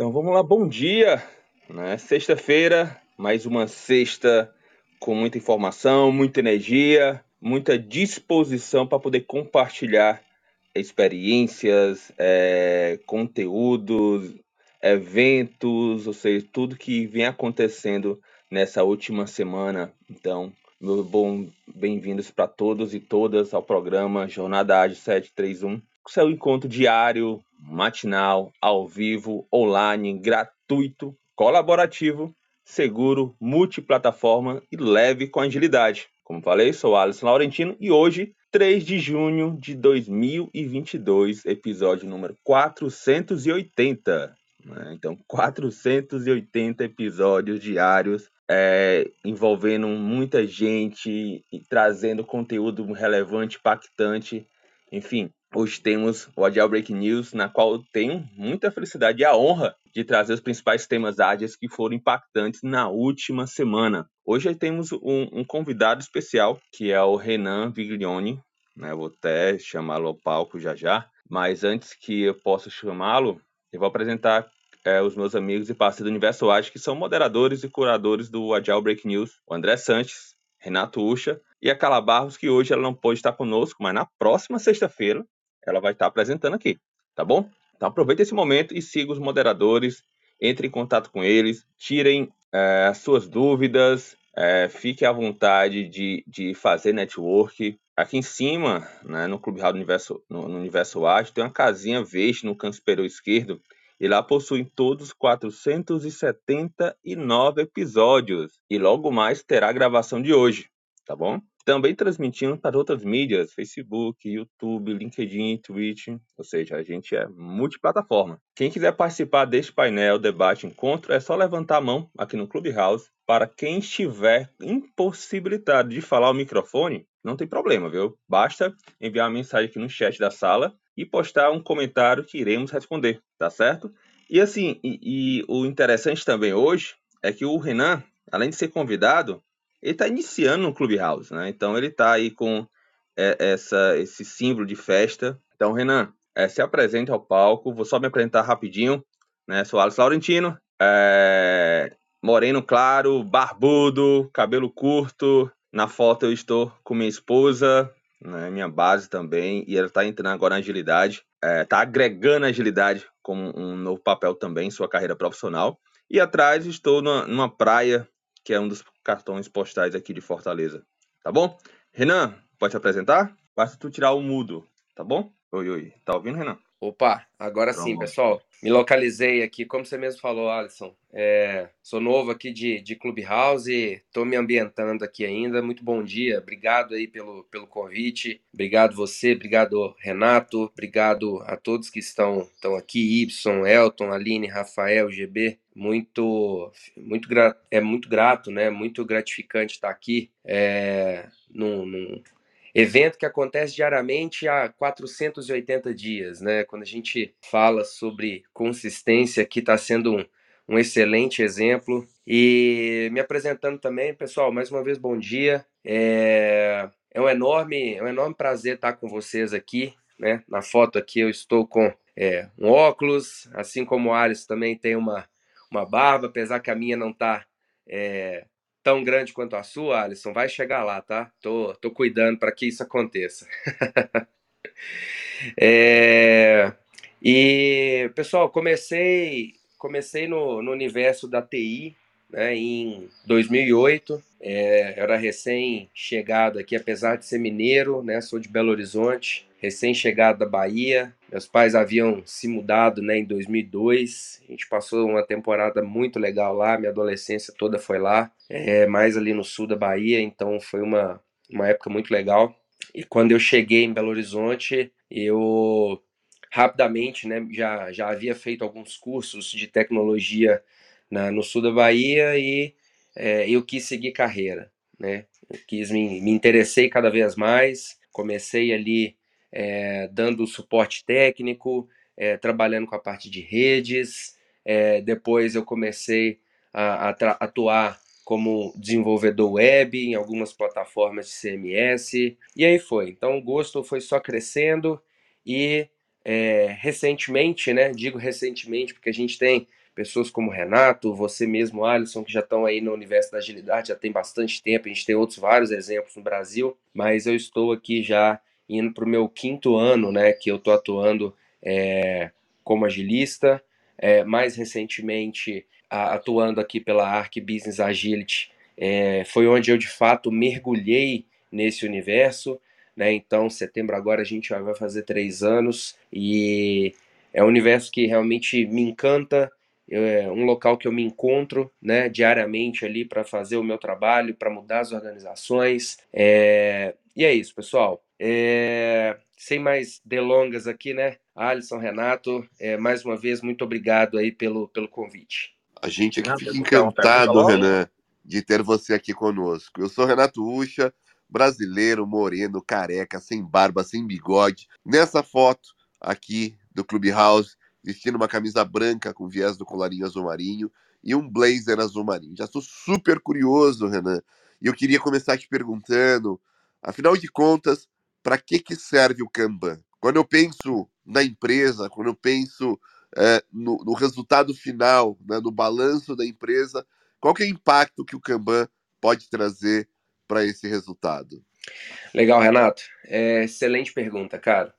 Então vamos lá, bom dia! Né? Sexta-feira, mais uma sexta com muita informação, muita energia, muita disposição para poder compartilhar experiências, é, conteúdos, eventos, ou seja, tudo que vem acontecendo nessa última semana. Então, meu bom, bem-vindos para todos e todas ao programa Jornada Ágil 731, seu encontro diário, matinal, ao vivo, online, gratuito, colaborativo, seguro, multiplataforma e leve com agilidade. Como falei, sou Alisson Laurentino e hoje, 3 de junho de 2022, episódio número 480. Né? Então, 480 episódios diários é, envolvendo muita gente e trazendo conteúdo relevante, impactante. Enfim, hoje temos o Agile Break News, na qual eu tenho muita felicidade e a honra de trazer os principais temas ágeis que foram impactantes na última semana. Hoje temos um, um convidado especial, que é o Renan Viglione. Né? Vou até chamá-lo ao palco já já. Mas antes que eu possa chamá-lo, eu vou apresentar é, os meus amigos e parceiros do Universo Ágil, que são moderadores e curadores do Agile Break News, o André Sanches, Renato Ucha e a Cala Barros, que hoje ela não pôde estar conosco, mas na próxima sexta-feira ela vai estar apresentando aqui, tá bom? Então aproveite esse momento e siga os moderadores, entre em contato com eles, tirem é, as suas dúvidas, é, fique à vontade de, de fazer network. Aqui em cima, né, no Clube Rádio Universo, no, no Universo Ágil, tem uma casinha verde no canto superior esquerdo e lá possuem todos 479 episódios. E logo mais terá a gravação de hoje, tá bom? Também transmitindo para outras mídias, Facebook, YouTube, LinkedIn, Twitch, ou seja, a gente é multiplataforma. Quem quiser participar deste painel, debate, encontro, é só levantar a mão aqui no Clubhouse. Para quem estiver impossibilitado de falar o microfone, não tem problema, viu? Basta enviar uma mensagem aqui no chat da sala e postar um comentário que iremos responder, tá certo? E assim, e, e o interessante também hoje é que o Renan, além de ser convidado, ele está iniciando no Clubhouse, né? Então ele está aí com é, essa, esse símbolo de festa. Então, Renan, é, se apresente ao palco. Vou só me apresentar rapidinho. Né? Sou Alex Laurentino, é, moreno claro, barbudo, cabelo curto. Na foto eu estou com minha esposa, né, minha base também, e ela está entrando agora na agilidade, está é, tá agregando agilidade como um novo papel também em sua carreira profissional. E atrás estou numa, numa praia, que é um dos cartões postais aqui de Fortaleza. Tá bom? Renan, pode te apresentar? Basta tu tirar o mudo, tá bom? Oi, oi. Tá ouvindo, Renan? Opa, agora sim, pessoal. Me localizei aqui, como você mesmo falou, Alisson. É, sou novo aqui de, de Clubhouse, estou me ambientando aqui ainda. Muito bom dia, obrigado aí pelo, pelo convite. Obrigado você, obrigado Renato, obrigado a todos que estão, estão aqui, Y, Elton, Aline, Rafael, GB. Muito, muito é muito grato, né? Muito gratificante estar aqui é, num, num evento que acontece diariamente há 480 dias, né? Quando a gente fala sobre consistência, aqui está sendo um, um excelente exemplo. E me apresentando também, pessoal, mais uma vez bom dia. É, é um enorme, é um enorme prazer estar com vocês aqui, né? Na foto aqui eu estou com é, um óculos, assim como o Ares também tem uma, uma barba, apesar que a minha não está é, tão grande quanto a sua, Alisson, vai chegar lá, tá? Tô, tô cuidando para que isso aconteça. é, e, pessoal, comecei, comecei no, no universo da TI né, em 2008. É, era recém-chegado aqui, apesar de ser mineiro, né, sou de Belo Horizonte recém-chegado da Bahia. Meus pais haviam se mudado né, em 2002. A gente passou uma temporada muito legal lá, minha adolescência toda foi lá, é, mais ali no sul da Bahia, então foi uma, uma época muito legal. E quando eu cheguei em Belo Horizonte, eu rapidamente né, já, já havia feito alguns cursos de tecnologia na, no sul da Bahia e é, eu quis seguir carreira. Né? Eu quis me, me interessei cada vez mais, comecei ali é, dando suporte técnico, é, trabalhando com a parte de redes. É, depois eu comecei a, a atuar como desenvolvedor web em algumas plataformas de CMS. E aí foi. Então o gosto foi só crescendo e é, recentemente, né? Digo recentemente porque a gente tem pessoas como Renato, você mesmo, Alisson, que já estão aí no universo da agilidade, já tem bastante tempo, a gente tem outros vários exemplos no Brasil, mas eu estou aqui já indo para o meu quinto ano, né, que eu estou atuando é, como agilista, é, mais recentemente atuando aqui pela Arc Business Agility, é, foi onde eu de fato mergulhei nesse universo, né, então setembro agora a gente vai fazer três anos e é um universo que realmente me encanta, é um local que eu me encontro né, diariamente ali para fazer o meu trabalho, para mudar as organizações. É... E é isso, pessoal. É... Sem mais delongas aqui, né? Alisson, Renato, é, mais uma vez, muito obrigado aí pelo, pelo convite. A gente aqui fica encantado, Renan, de ter você aqui conosco. Eu sou Renato Ucha, brasileiro, moreno, careca, sem barba, sem bigode. Nessa foto aqui do Clubhouse, vestindo uma camisa branca com viés do colarinho azul marinho e um blazer azul marinho. Já estou super curioso, Renan, e eu queria começar te perguntando, afinal de contas, para que, que serve o Kanban? Quando eu penso na empresa, quando eu penso é, no, no, resultado final, né, no balanço da empresa, qual que é o impacto que o Kanban pode trazer para esse resultado? Legal, Renato. É, excelente pergunta, cara.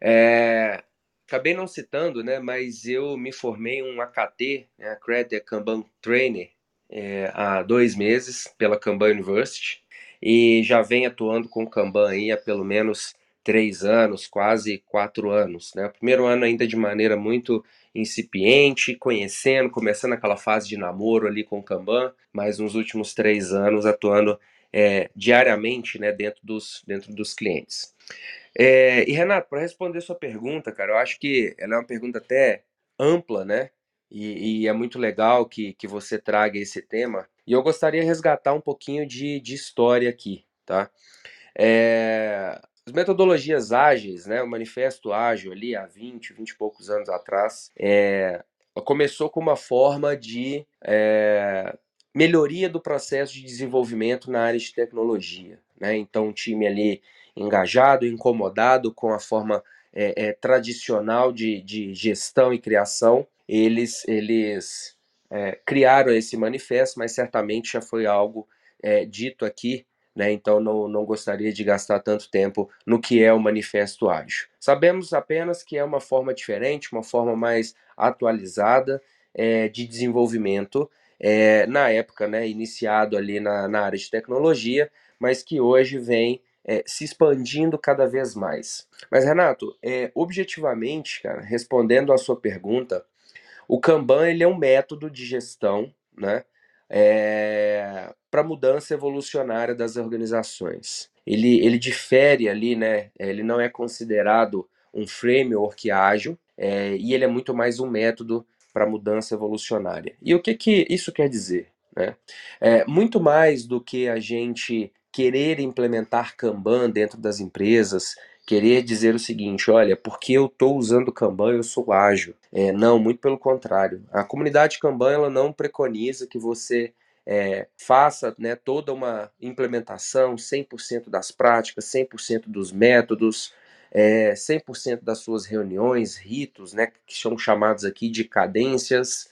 É, acabei não citando, né, mas eu me formei um AKT, né, Accredited Kanban Trainer, é, há dois meses pela Kanban University e já venho atuando com Kanban aí há pelo menos três anos, quase quatro anos. Né? O primeiro ano ainda de maneira muito incipiente, conhecendo, começando aquela fase de namoro ali com o Kanban, mas nos últimos três anos atuando é, diariamente né, dentro, dos, dentro dos clientes. É, e Renato, para responder sua pergunta, cara, eu acho que ela é uma pergunta até ampla, né? E, e, é muito legal que, que você traga esse tema. E eu gostaria de resgatar um pouquinho de, de história aqui, tá? É, as metodologias ágeis, né, o manifesto ágil ali há 20, 20 e poucos anos atrás, é, começou com uma forma de é, melhoria do processo de desenvolvimento na área de tecnologia. Né? Então, um time ali engajado, incomodado com a forma é, é, tradicional de, de gestão e criação, eles, eles é, criaram esse manifesto, mas certamente já foi algo é, dito aqui, né? então não, não gostaria de gastar tanto tempo no que é o manifesto ágil. Sabemos apenas que é uma forma diferente, uma forma mais atualizada é, de desenvolvimento, é, na época, né, iniciado ali na, na área de tecnologia, mas que hoje vem é, se expandindo cada vez mais. Mas, Renato, é, objetivamente, cara, respondendo à sua pergunta, o Kanban ele é um método de gestão né, é, para mudança evolucionária das organizações. Ele, ele difere ali, né, ele não é considerado um framework ágil é, e ele é muito mais um método para mudança evolucionária. E o que, que isso quer dizer? Né? É, muito mais do que a gente querer implementar Kanban dentro das empresas, querer dizer o seguinte, olha, porque eu estou usando Kanban, eu sou ágil. É, não, muito pelo contrário. A comunidade Kanban ela não preconiza que você é, faça né, toda uma implementação 100% das práticas, 100% dos métodos, é, 100% das suas reuniões, ritos, né, que são chamados aqui de cadências.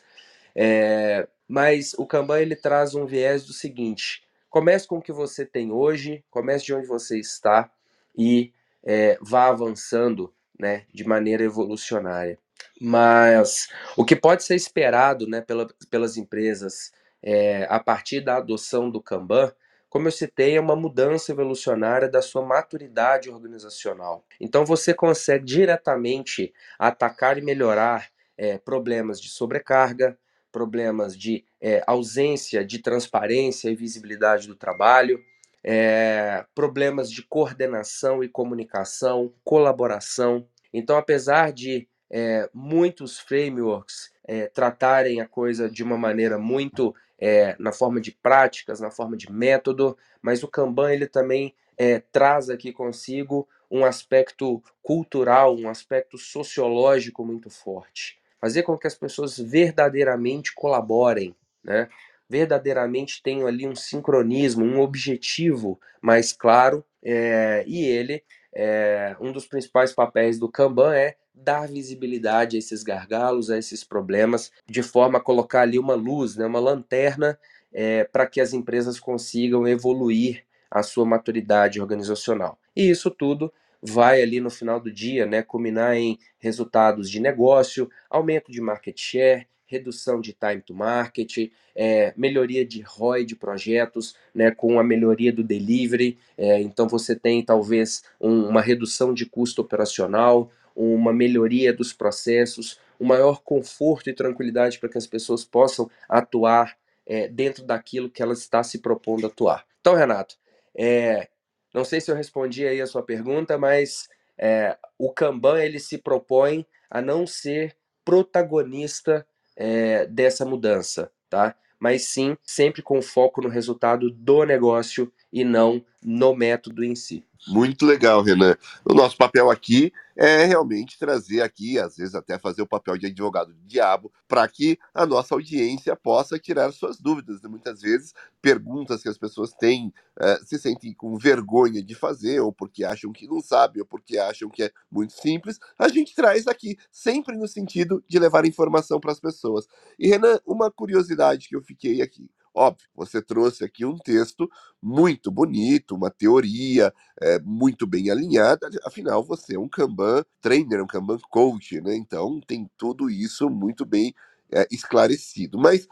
É, mas o Kanban ele traz um viés do seguinte: Comece com o que você tem hoje, comece de onde você está e é, vá avançando né, de maneira evolucionária. Mas o que pode ser esperado né, pela, pelas empresas é, a partir da adoção do Kanban, como eu citei, é uma mudança evolucionária da sua maturidade organizacional. Então você consegue diretamente atacar e melhorar é, problemas de sobrecarga, problemas de é, ausência de transparência e visibilidade do trabalho, é, problemas de coordenação e comunicação, colaboração. Então, apesar de é, muitos frameworks é, tratarem a coisa de uma maneira muito é, na forma de práticas, na forma de método, mas o Kanban ele também é, traz aqui consigo um aspecto cultural, um aspecto sociológico muito forte fazer com que as pessoas verdadeiramente colaborem, né? verdadeiramente tenham ali um sincronismo, um objetivo mais claro, é, e ele é, um dos principais papéis do Kanban é dar visibilidade a esses gargalos, a esses problemas, de forma a colocar ali uma luz, né, uma lanterna, é, para que as empresas consigam evoluir a sua maturidade organizacional. E isso tudo vai ali no final do dia, né, culminar em resultados de negócio, aumento de market share, redução de time to market, é, melhoria de ROI de projetos, né, com a melhoria do delivery. É, então você tem talvez um, uma redução de custo operacional, uma melhoria dos processos, um maior conforto e tranquilidade para que as pessoas possam atuar é, dentro daquilo que ela está se propondo atuar. Então, Renato, é, não sei se eu respondi aí a sua pergunta, mas é, o Kanban ele se propõe a não ser protagonista é, dessa mudança, tá? Mas sim sempre com foco no resultado do negócio e não no método em si. Muito legal, Renan. O nosso papel aqui é realmente trazer aqui, às vezes até fazer o papel de advogado do diabo, para que a nossa audiência possa tirar suas dúvidas. Muitas vezes, perguntas que as pessoas têm, é, se sentem com vergonha de fazer, ou porque acham que não sabem, ou porque acham que é muito simples, a gente traz aqui, sempre no sentido de levar informação para as pessoas. E, Renan, uma curiosidade que eu fiquei aqui. Óbvio, você trouxe aqui um texto muito bonito, uma teoria é, muito bem alinhada, afinal você é um Kanban trainer, um Kanban coach, né? Então tem tudo isso muito bem é, esclarecido. Mas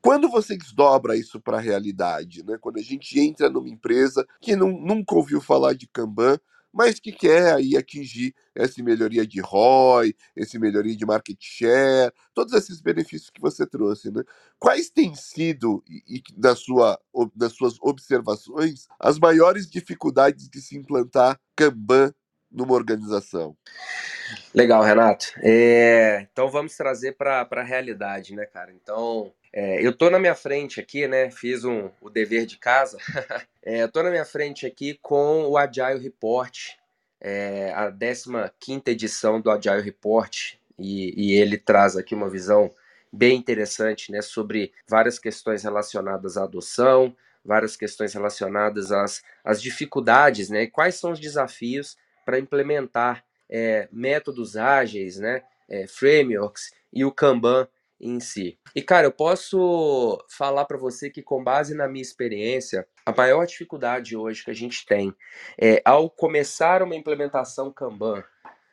quando você desdobra isso para a realidade, né? quando a gente entra numa empresa que não, nunca ouviu falar de Kanban, mas que quer aí atingir essa melhoria de ROI, esse melhoria de market share, todos esses benefícios que você trouxe, né? Quais têm sido, e, na sua, nas suas observações, as maiores dificuldades de se implantar Kanban numa organização? Legal, Renato. É, então vamos trazer para a realidade, né, cara? Então, é, eu tô na minha frente aqui, né? Fiz um, o dever de casa. é, tô na minha frente aqui com o Agile Report, é, a 15 edição do Agile Report, e, e, ele traz aqui uma visão bem interessante né, sobre várias questões relacionadas à adoção, várias questões relacionadas às, às dificuldades, né? Quais são os desafios para implementar é, métodos ágeis, né? É, frameworks e o Kanban em si. E cara, eu posso falar para você que com base na minha experiência, a maior dificuldade hoje que a gente tem é ao começar uma implementação Kanban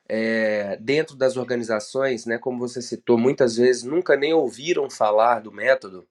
é, dentro das organizações, né, como você citou, muitas vezes nunca nem ouviram falar do método,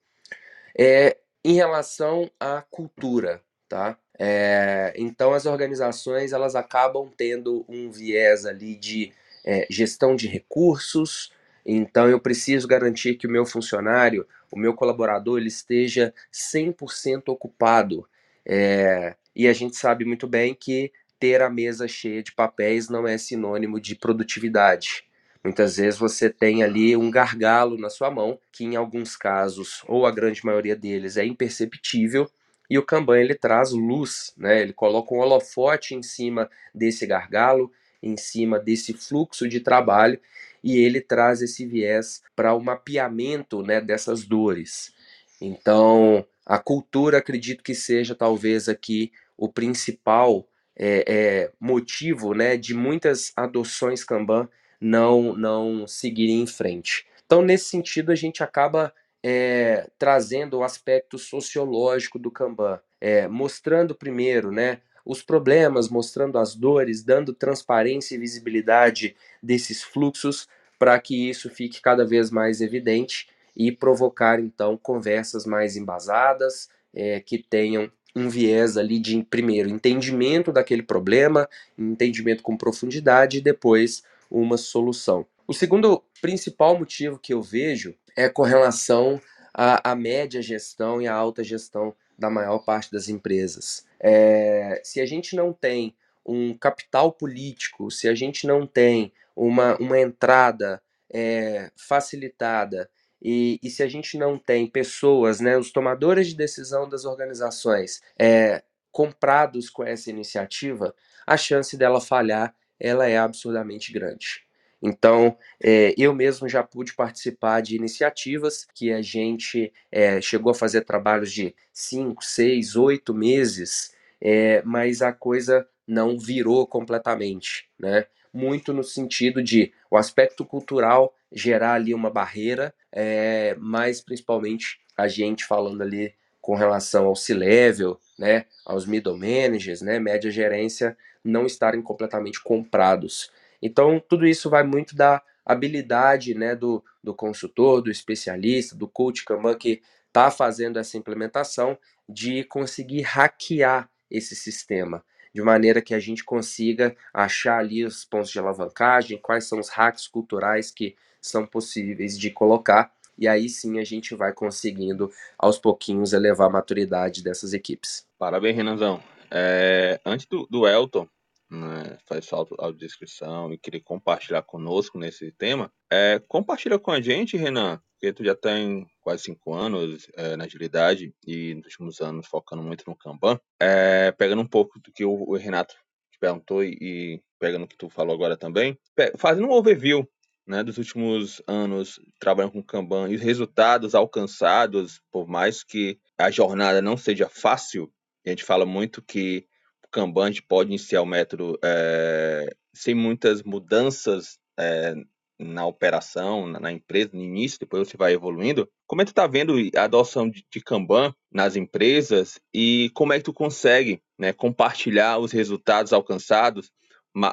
é em relação à cultura, tá? É, então as organizações elas acabam tendo um viés ali de é, gestão de recursos, então eu preciso garantir que o meu funcionário, o meu colaborador, ele esteja 100% ocupado. É, e a gente sabe muito bem que ter a mesa cheia de papéis não é sinônimo de produtividade. Muitas vezes você tem ali um gargalo na sua mão, que em alguns casos, ou a grande maioria deles, é imperceptível, e o Kanban ele traz luz, né? ele coloca um holofote em cima desse gargalo, em cima desse fluxo de trabalho, e ele traz esse viés para o mapeamento né, dessas dores. Então, a cultura acredito que seja talvez aqui o principal é, é, motivo né, de muitas adoções Kanban não, não seguirem em frente. Então, nesse sentido, a gente acaba é, trazendo o aspecto sociológico do Kanban, é, mostrando primeiro né, os problemas, mostrando as dores, dando transparência e visibilidade desses fluxos para que isso fique cada vez mais evidente e provocar então conversas mais embasadas, é, que tenham um viés ali de primeiro entendimento daquele problema, entendimento com profundidade e depois uma solução. O segundo principal motivo que eu vejo é com relação à, à média gestão e à alta gestão da maior parte das empresas. É, se a gente não tem um capital político, se a gente não tem uma, uma entrada é, facilitada e, e, se a gente não tem pessoas, né, os tomadores de decisão das organizações, é, comprados com essa iniciativa, a chance dela falhar ela é absurdamente grande. Então, é, eu mesmo já pude participar de iniciativas que a gente é, chegou a fazer trabalhos de 5, 6, 8 meses, é, mas a coisa não virou completamente, né? Muito no sentido de o aspecto cultural gerar ali uma barreira, é, mas principalmente a gente falando ali com relação ao C-level, né, aos middle managers, né, média gerência, não estarem completamente comprados. Então, tudo isso vai muito da habilidade né, do, do consultor, do especialista, do coach Kanban que está fazendo essa implementação, de conseguir hackear esse sistema, de maneira que a gente consiga achar ali os pontos de alavancagem, quais são os hacks culturais que são possíveis de colocar, e aí sim a gente vai conseguindo aos pouquinhos elevar a maturidade dessas equipes. Parabéns, Renanzão. É, antes do, do Elton, né, faz sua audiodescrição e querer compartilhar conosco nesse tema, é, compartilha com a gente, Renan, porque tu já tem quase cinco anos é, na agilidade e nos últimos anos focando muito no Kanban, é, pegando um pouco do que o, o Renato te perguntou e, e, pegando o que tu falou agora também, fazendo um overview né, dos últimos anos trabalhando com Kanban e os resultados alcançados, por mais que a jornada não seja fácil, a gente fala muito que Kanban a gente pode iniciar o método é, sem muitas mudanças é, na operação, na, na, empresa, no início, depois você vai evoluindo. Como é que tu está vendo a adoção de, de, Kanban nas empresas e como é que tu consegue né, compartilhar os resultados alcançados,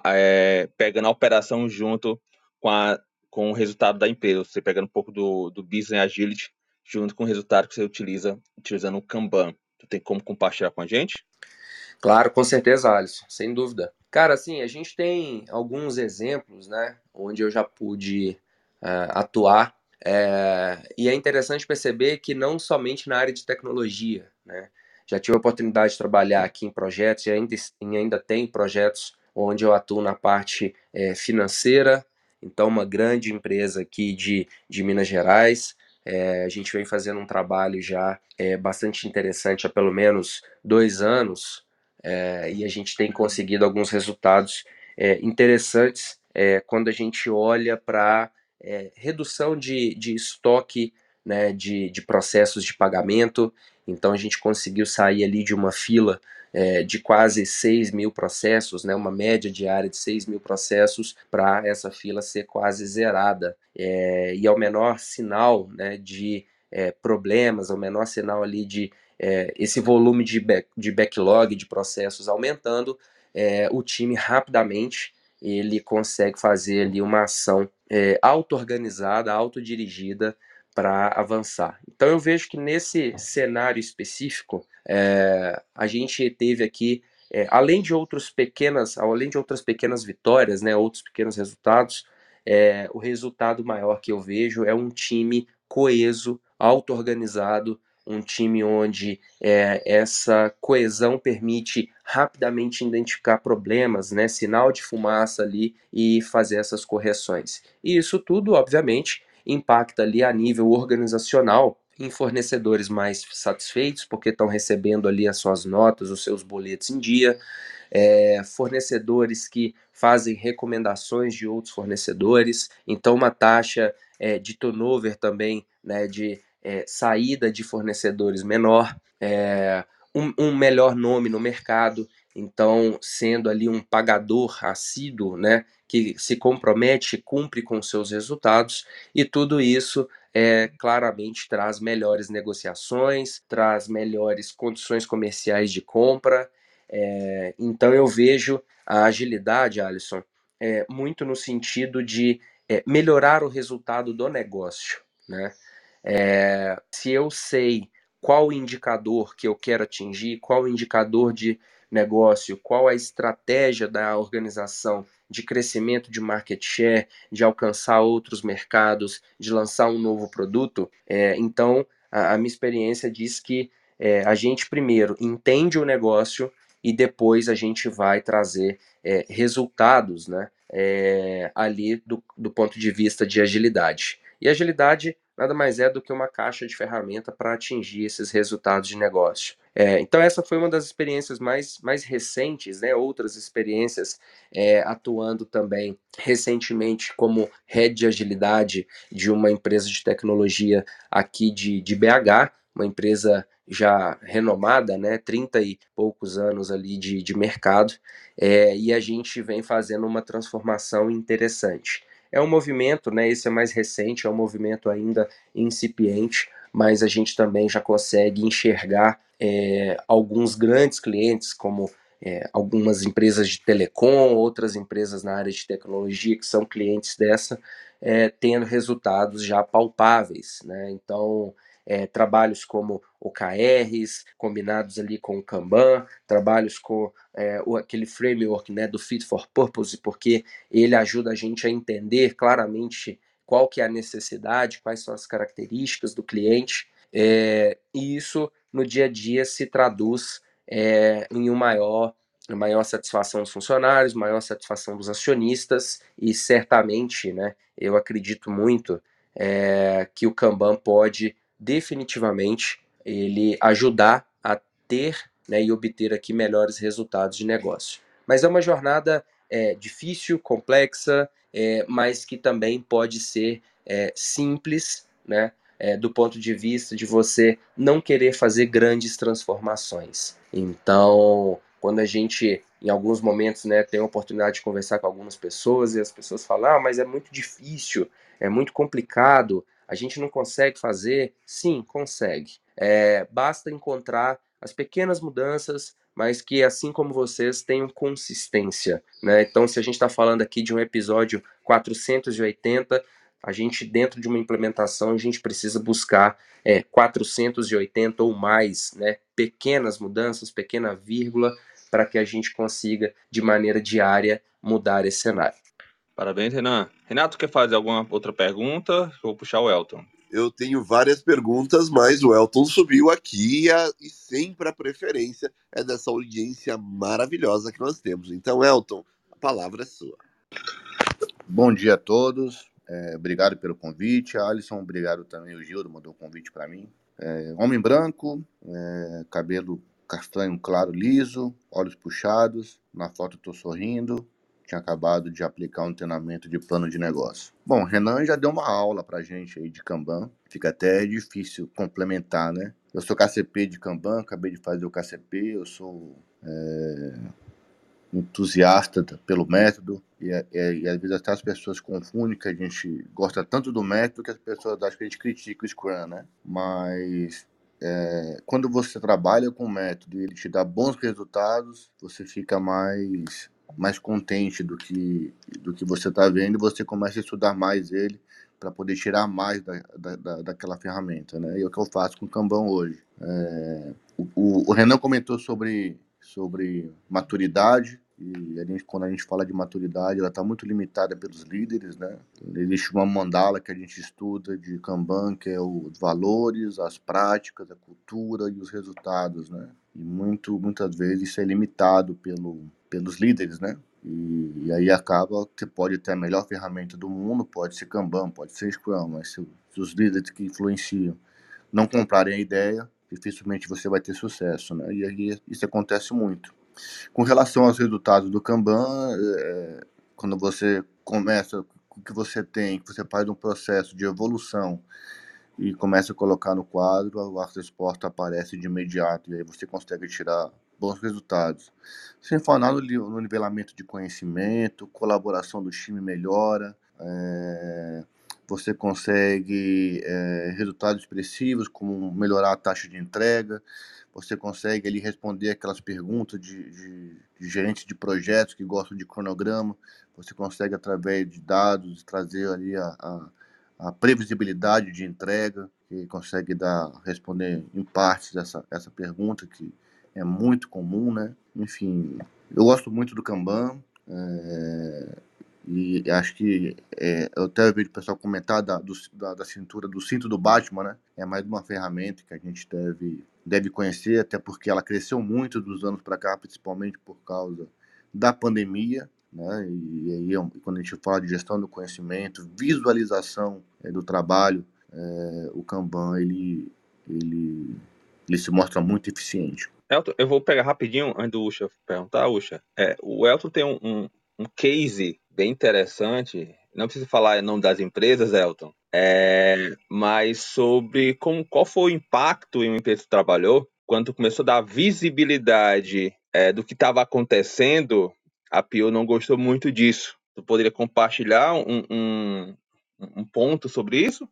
é, pegando a operação junto com, a, com o resultado da empresa, você pegando um pouco do, do Business Agility junto com o resultado que você utiliza utilizando o Kanban. Tu tem como compartilhar com a gente? Claro, com certeza, Alisson, sem dúvida. Cara, assim, a gente tem alguns exemplos, né, onde eu já pude uh, atuar, é, e é interessante perceber que não somente na área de tecnologia, né, já tive a oportunidade de trabalhar aqui em projetos e ainda, e ainda tem projetos onde eu atuo na parte é, financeira, então uma grande empresa aqui de, de Minas Gerais, é, a gente vem fazendo um trabalho já é, bastante interessante há pelo menos dois anos, é, e a gente tem conseguido alguns resultados é, interessantes é, quando a gente olha para redução de, de estoque né, de, de processos de pagamento. Então a gente conseguiu sair ali de uma fila é, de quase 6 mil processos, né, uma média diária de 6 mil processos, para essa fila ser quase zerada. É, e ao menor sinal né, de é, problemas, ao menor sinal ali de é, esse volume de, back, de backlog de processos aumentando, é, o time rapidamente ele consegue fazer ali uma ação é, auto-organizada, autodirigida para avançar. Então eu vejo que nesse cenário específico é, a gente teve aqui é, além de outras pequenas, além de outras pequenas vitórias, né, outros pequenos resultados, é, o resultado maior que eu vejo é um time coeso, auto-organizado, um time onde é, essa coesão permite rapidamente identificar problemas, né, sinal de fumaça ali e fazer essas correções. E isso tudo, obviamente, impacta ali a nível organizacional em fornecedores mais satisfeitos porque estão recebendo ali as suas notas, os seus boletos em dia, é, fornecedores que fazem recomendações de outros fornecedores, então uma taxa é, de turnover também, né, de é, saída de fornecedores menor, é, um, um, melhor nome no mercado, então sendo ali um pagador assíduo, né, que se compromete, cumpre com seus resultados e tudo isso é, claramente traz melhores negociações, traz melhores condições comerciais de compra. É, então eu vejo a agilidade, Alisson, é, muito no sentido de é, melhorar o resultado do negócio, né? É, se eu sei qual indicador que eu quero atingir, qual indicador de negócio, qual a estratégia da organização de crescimento de market share, de alcançar outros mercados, de lançar um novo produto, é, então a, a, minha experiência diz que é, a gente primeiro entende o negócio e depois a gente vai trazer é, resultados né, é, ali do, do ponto de vista de agilidade. E agilidade nada mais é do que uma caixa de ferramenta para atingir esses resultados de negócio. É, então essa foi uma das experiências mais, mais recentes, né? Outras experiências é, atuando também recentemente como head de agilidade de uma empresa de tecnologia aqui de, de BH, uma empresa já renomada, né, 30 e poucos anos ali de, de mercado, é, e a gente vem fazendo uma transformação interessante. É um movimento, né, esse é mais recente, é um movimento ainda incipiente, mas a gente também já consegue enxergar é, alguns grandes clientes, como é, algumas empresas de telecom, outras empresas na área de tecnologia que são clientes dessa, é, tendo resultados já palpáveis. Né? Então, é, trabalhos como OKRs, combinados ali com o Kanban, trabalhos com é, o, aquele framework né, do Fit for Purpose, porque ele ajuda a gente a entender claramente qual que é a necessidade, quais são as características do cliente, é, e isso no dia a dia se traduz em um maior maior satisfação dos funcionários, maior satisfação dos acionistas e certamente, né, eu acredito muito é, que o Kanban pode definitivamente ele ajudar a ter né, e obter aqui melhores resultados de negócio. Mas é uma jornada é, difícil, complexa, é, mas que também pode ser é, simples, né, é, do ponto de vista de você não querer fazer grandes transformações. Então, quando a gente, em alguns momentos, né, tem a oportunidade de conversar com algumas pessoas e as pessoas falam, ah, mas é muito difícil, é muito complicado, a gente não consegue fazer? Sim, consegue. É, basta encontrar as pequenas mudanças, mas que, assim como vocês, tenham consistência. Né? Então, se a gente está falando aqui de um episódio 480, a gente, dentro de uma implementação, a gente precisa buscar é, 480 ou mais, né? pequenas mudanças, pequena vírgula, para que a gente consiga, de maneira diária, mudar esse cenário. Parabéns, Renan. Renato, quer fazer alguma outra pergunta? Vou puxar o Elton. Eu tenho várias perguntas, mas o Elton subiu aqui a, e sempre a preferência é dessa audiência maravilhosa que nós temos. Então, Elton, a palavra é sua. Bom dia a todos. É, obrigado pelo convite. Alisson, obrigado também. O Gildo mandou o convite para mim. É, homem branco, é, cabelo castanho claro liso, olhos puxados. Na foto estou sorrindo tinha acabado de aplicar um treinamento de plano de negócio. Bom, Renan já deu uma aula pra gente aí de Kanban, fica até difícil complementar, né? Eu sou KCP de Kanban, acabei de fazer o KCP, eu sou é, entusiasta pelo método, e, e, e, às vezes até as pessoas confundem que a gente gosta tanto do método que as pessoas acham que a gente critica o Scrum, né? Mas é, quando você trabalha com o método e ele te dá bons resultados, você fica mais mais contente do que, do que você está vendo e você começa a estudar mais ele para poder tirar mais da, da, daquela ferramenta, né? E é o que eu faço com o Kanban hoje. É, o, o, Renan comentou sobre, sobre maturidade, e a gente, quando a gente fala de maturidade, ela está muito limitada pelos líderes, né? Existe uma mandala que a gente estuda de Kanban, que é os valores, as práticas, a cultura e os resultados, né? E muito, muitas vezes isso é limitado pelo, pelos líderes, né? E, e, aí acaba que pode ter a melhor ferramenta do mundo, pode ser Kanban, pode ser Scrum, mas se, se os líderes que influenciam não comprarem a ideia, dificilmente você vai ter sucesso, né? E aí isso acontece muito. Com relação aos resultados do Kanban, é, quando você começa com o que você tem, que você faz um processo de evolução e começa a colocar no quadro, o Arthur aparece de imediato e aí você consegue tirar bons resultados. Sem falar no, no nivelamento de conhecimento, colaboração do time melhora, é, você consegue é, resultados expressivos, como melhorar a taxa de entrega, você consegue ali responder aquelas perguntas de, de, de gerentes de projetos que gostam de cronograma, você consegue através de dados trazer ali a, a, a previsibilidade de entrega, que consegue dar responder em partes essa, essa pergunta que é muito comum, né? Enfim, eu gosto muito do Kanban. É, e acho que é, eu até vi o pessoal comentar da, do, da, da, cintura do cinto do Batman, né? É mais uma ferramenta que a gente deve, deve conhecer, até porque ela cresceu muito dos anos para cá, principalmente por causa da pandemia, né? E, aí, quando a gente fala de gestão do conhecimento, visualização é, do trabalho, é, o Kanban ele, ele, ele se mostra muito eficiente. Elton, eu vou pegar rapidinho antes do Ucha perguntar, Ucha. É, o Elton tem um, um, um, case bem interessante. Não precisa falar em nome das empresas, Elton, é, mas sobre como, qual foi o impacto em uma empresa que trabalhou quando começou a dar visibilidade é, do que estava acontecendo, a Pio não gostou muito disso. Tu poderia compartilhar um, um, um ponto sobre isso?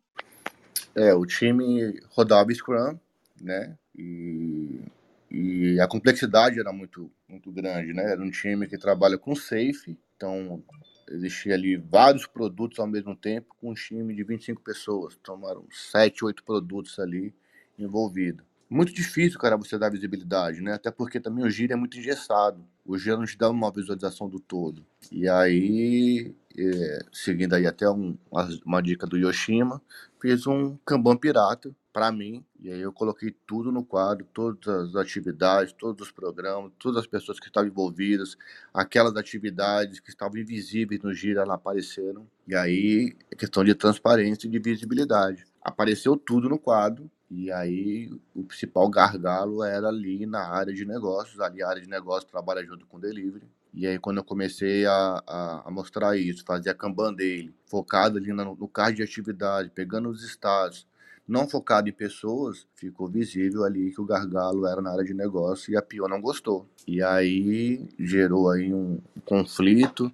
É, o time rodava Scrum, né? E, e a complexidade era muito, muito grande, né? Era um time que trabalha com safe, então existia ali vários produtos ao mesmo tempo com um time de 25 pessoas. Então eram 7, 8 produtos ali envolvidos. Muito difícil, cara, você dar visibilidade, né? Até porque também o giro é muito engessado. O não te dá uma visualização do todo. E aí, é, seguindo aí até um, uma, uma dica do Yoshima, fiz um Kanban pirata para mim. E aí eu coloquei tudo no quadro, todas as atividades, todos os programas, todas as pessoas que estavam envolvidas, aquelas atividades que estavam invisíveis no Gira, apareceram. E aí, é questão de transparência e de visibilidade. Apareceu tudo no quadro, e aí o principal gargalo era ali na área de negócios. Ali a área de negócios trabalha junto com o delivery. E aí quando eu comecei a, a, a mostrar isso, fazer a Kanban dele, focado ali no, no card de atividade, pegando os estados, não focado em pessoas, ficou visível ali que o gargalo era na área de negócio e a Pio não gostou. E aí gerou aí um conflito,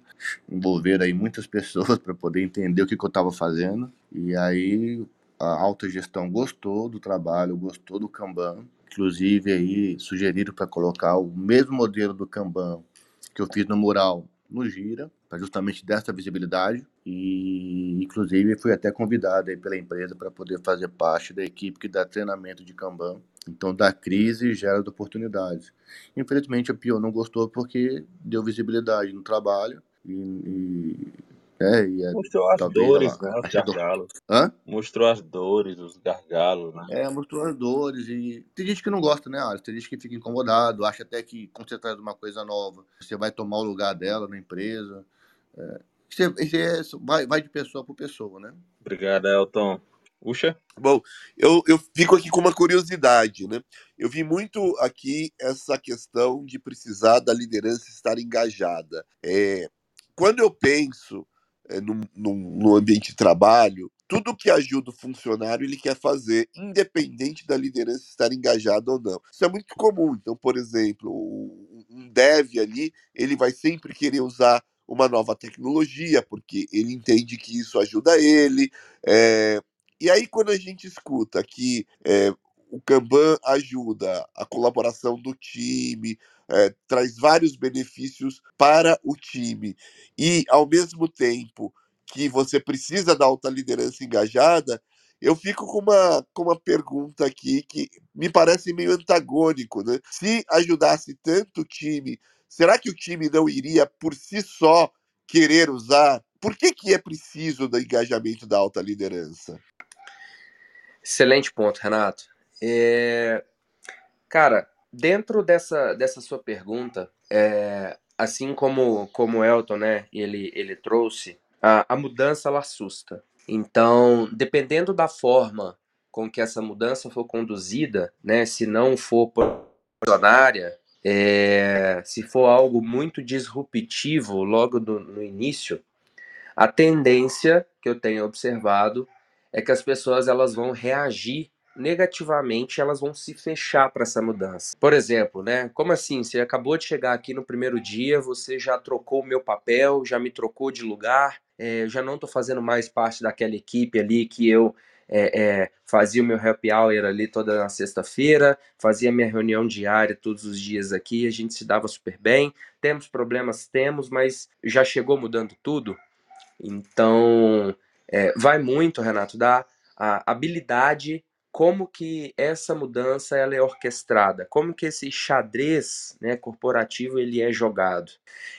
envolver aí muitas pessoas para poder entender o que, que eu estava fazendo. E aí a alta gestão gostou do trabalho, gostou do Kanban. Inclusive aí sugeriram para colocar o mesmo modelo do Kanban que eu fiz no mural no Gira, para justamente dessa visibilidade. E, inclusive, fui até convidado aí pela empresa para poder fazer parte da equipe que dá treinamento de Kanban. Então, da crise gera oportunidades. Infelizmente, a Pio não gostou porque deu visibilidade no trabalho e, e é, e é, mostrou as dores, né? Os gargalos. Hã? Mostrou as dores, os gargalos, né? É, mostrou as dores. E tem gente que não gosta, né, Alisson? Tem gente que fica incomodado, acha até que quando você traz uma coisa nova, você vai tomar o lugar dela na empresa. É, você, você vai, vai de pessoa por pessoa, né? Obrigado, Elton. Puxa. Bom, eu, eu fico aqui com uma curiosidade, né? Eu vi muito aqui essa questão de precisar da liderança estar engajada. É, quando eu penso é, no, no, no, ambiente de trabalho, tudo que ajuda o funcionário ele quer fazer, independente da liderança estar engajada ou não. Isso é muito comum. Então, por exemplo, um dev ali, ele vai sempre querer usar uma nova tecnologia, porque ele entende que isso ajuda ele. É... E aí, quando a gente escuta que é, o Kanban ajuda a colaboração do time, é, traz vários benefícios para o time e, ao mesmo tempo que você precisa da alta liderança engajada, eu fico com uma, com uma pergunta aqui que me parece meio antagônico. Né? Se ajudasse tanto o time, será que o time não iria por si só querer usar? Por que, que é preciso do engajamento da alta liderança? Excelente ponto, Renato. É... Cara, dentro dessa, dessa sua pergunta, é, assim como, como Elton, né, ele, ele trouxe, a, a mudança ela assusta. Então, dependendo da forma com que essa mudança for conduzida, né, se não for posicionária, é, se for algo muito disruptivo logo do, no início, a tendência que eu tenho observado é que as pessoas elas vão reagir negativamente elas vão se fechar para essa mudança. Por exemplo, né? Como assim? Você acabou de chegar aqui no primeiro dia, você já trocou o meu papel, já me trocou de lugar, é, já não estou fazendo mais parte daquela equipe ali que eu é, é, fazia o meu happy hour ali toda na sexta-feira, fazia minha reunião diária todos os dias aqui, a gente se dava super bem. Temos problemas, temos, mas já chegou mudando tudo. Então, é, vai muito, Renato, da habilidade como que essa mudança ela é orquestrada, como que esse xadrez né, corporativo ele é jogado.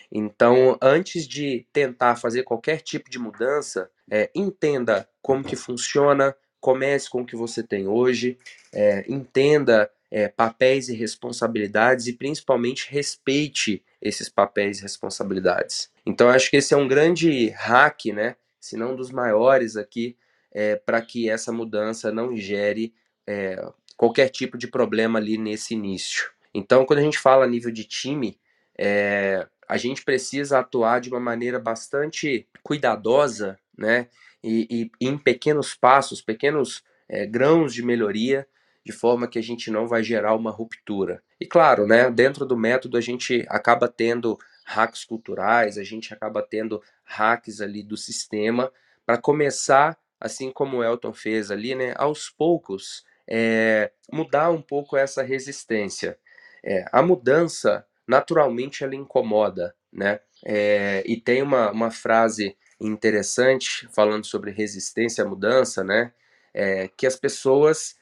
Então, antes de tentar fazer qualquer tipo de mudança, é, entenda como que funciona, comece com o que você tem hoje, é, entenda é, papéis e responsabilidades e principalmente respeite esses papéis e responsabilidades. Então, acho que esse é um grande hack, né? Se não um dos maiores aqui é, para que essa mudança não gere é, qualquer tipo de problema ali nesse início. Então, quando a gente fala a nível de time, é, a gente precisa atuar de uma maneira bastante cuidadosa, né, e, e em pequenos passos, pequenos grãos de melhoria, de forma que a gente não vai gerar uma ruptura. E claro, né, dentro do método a gente acaba tendo hacks culturais, a gente acaba tendo hacks ali do sistema para começar, assim como o Elton fez ali, né, aos poucos, é, mudar um pouco essa resistência. É, a mudança, naturalmente, ela incomoda, né? É, e tem uma, uma frase interessante falando sobre resistência à mudança, né? É, que as pessoas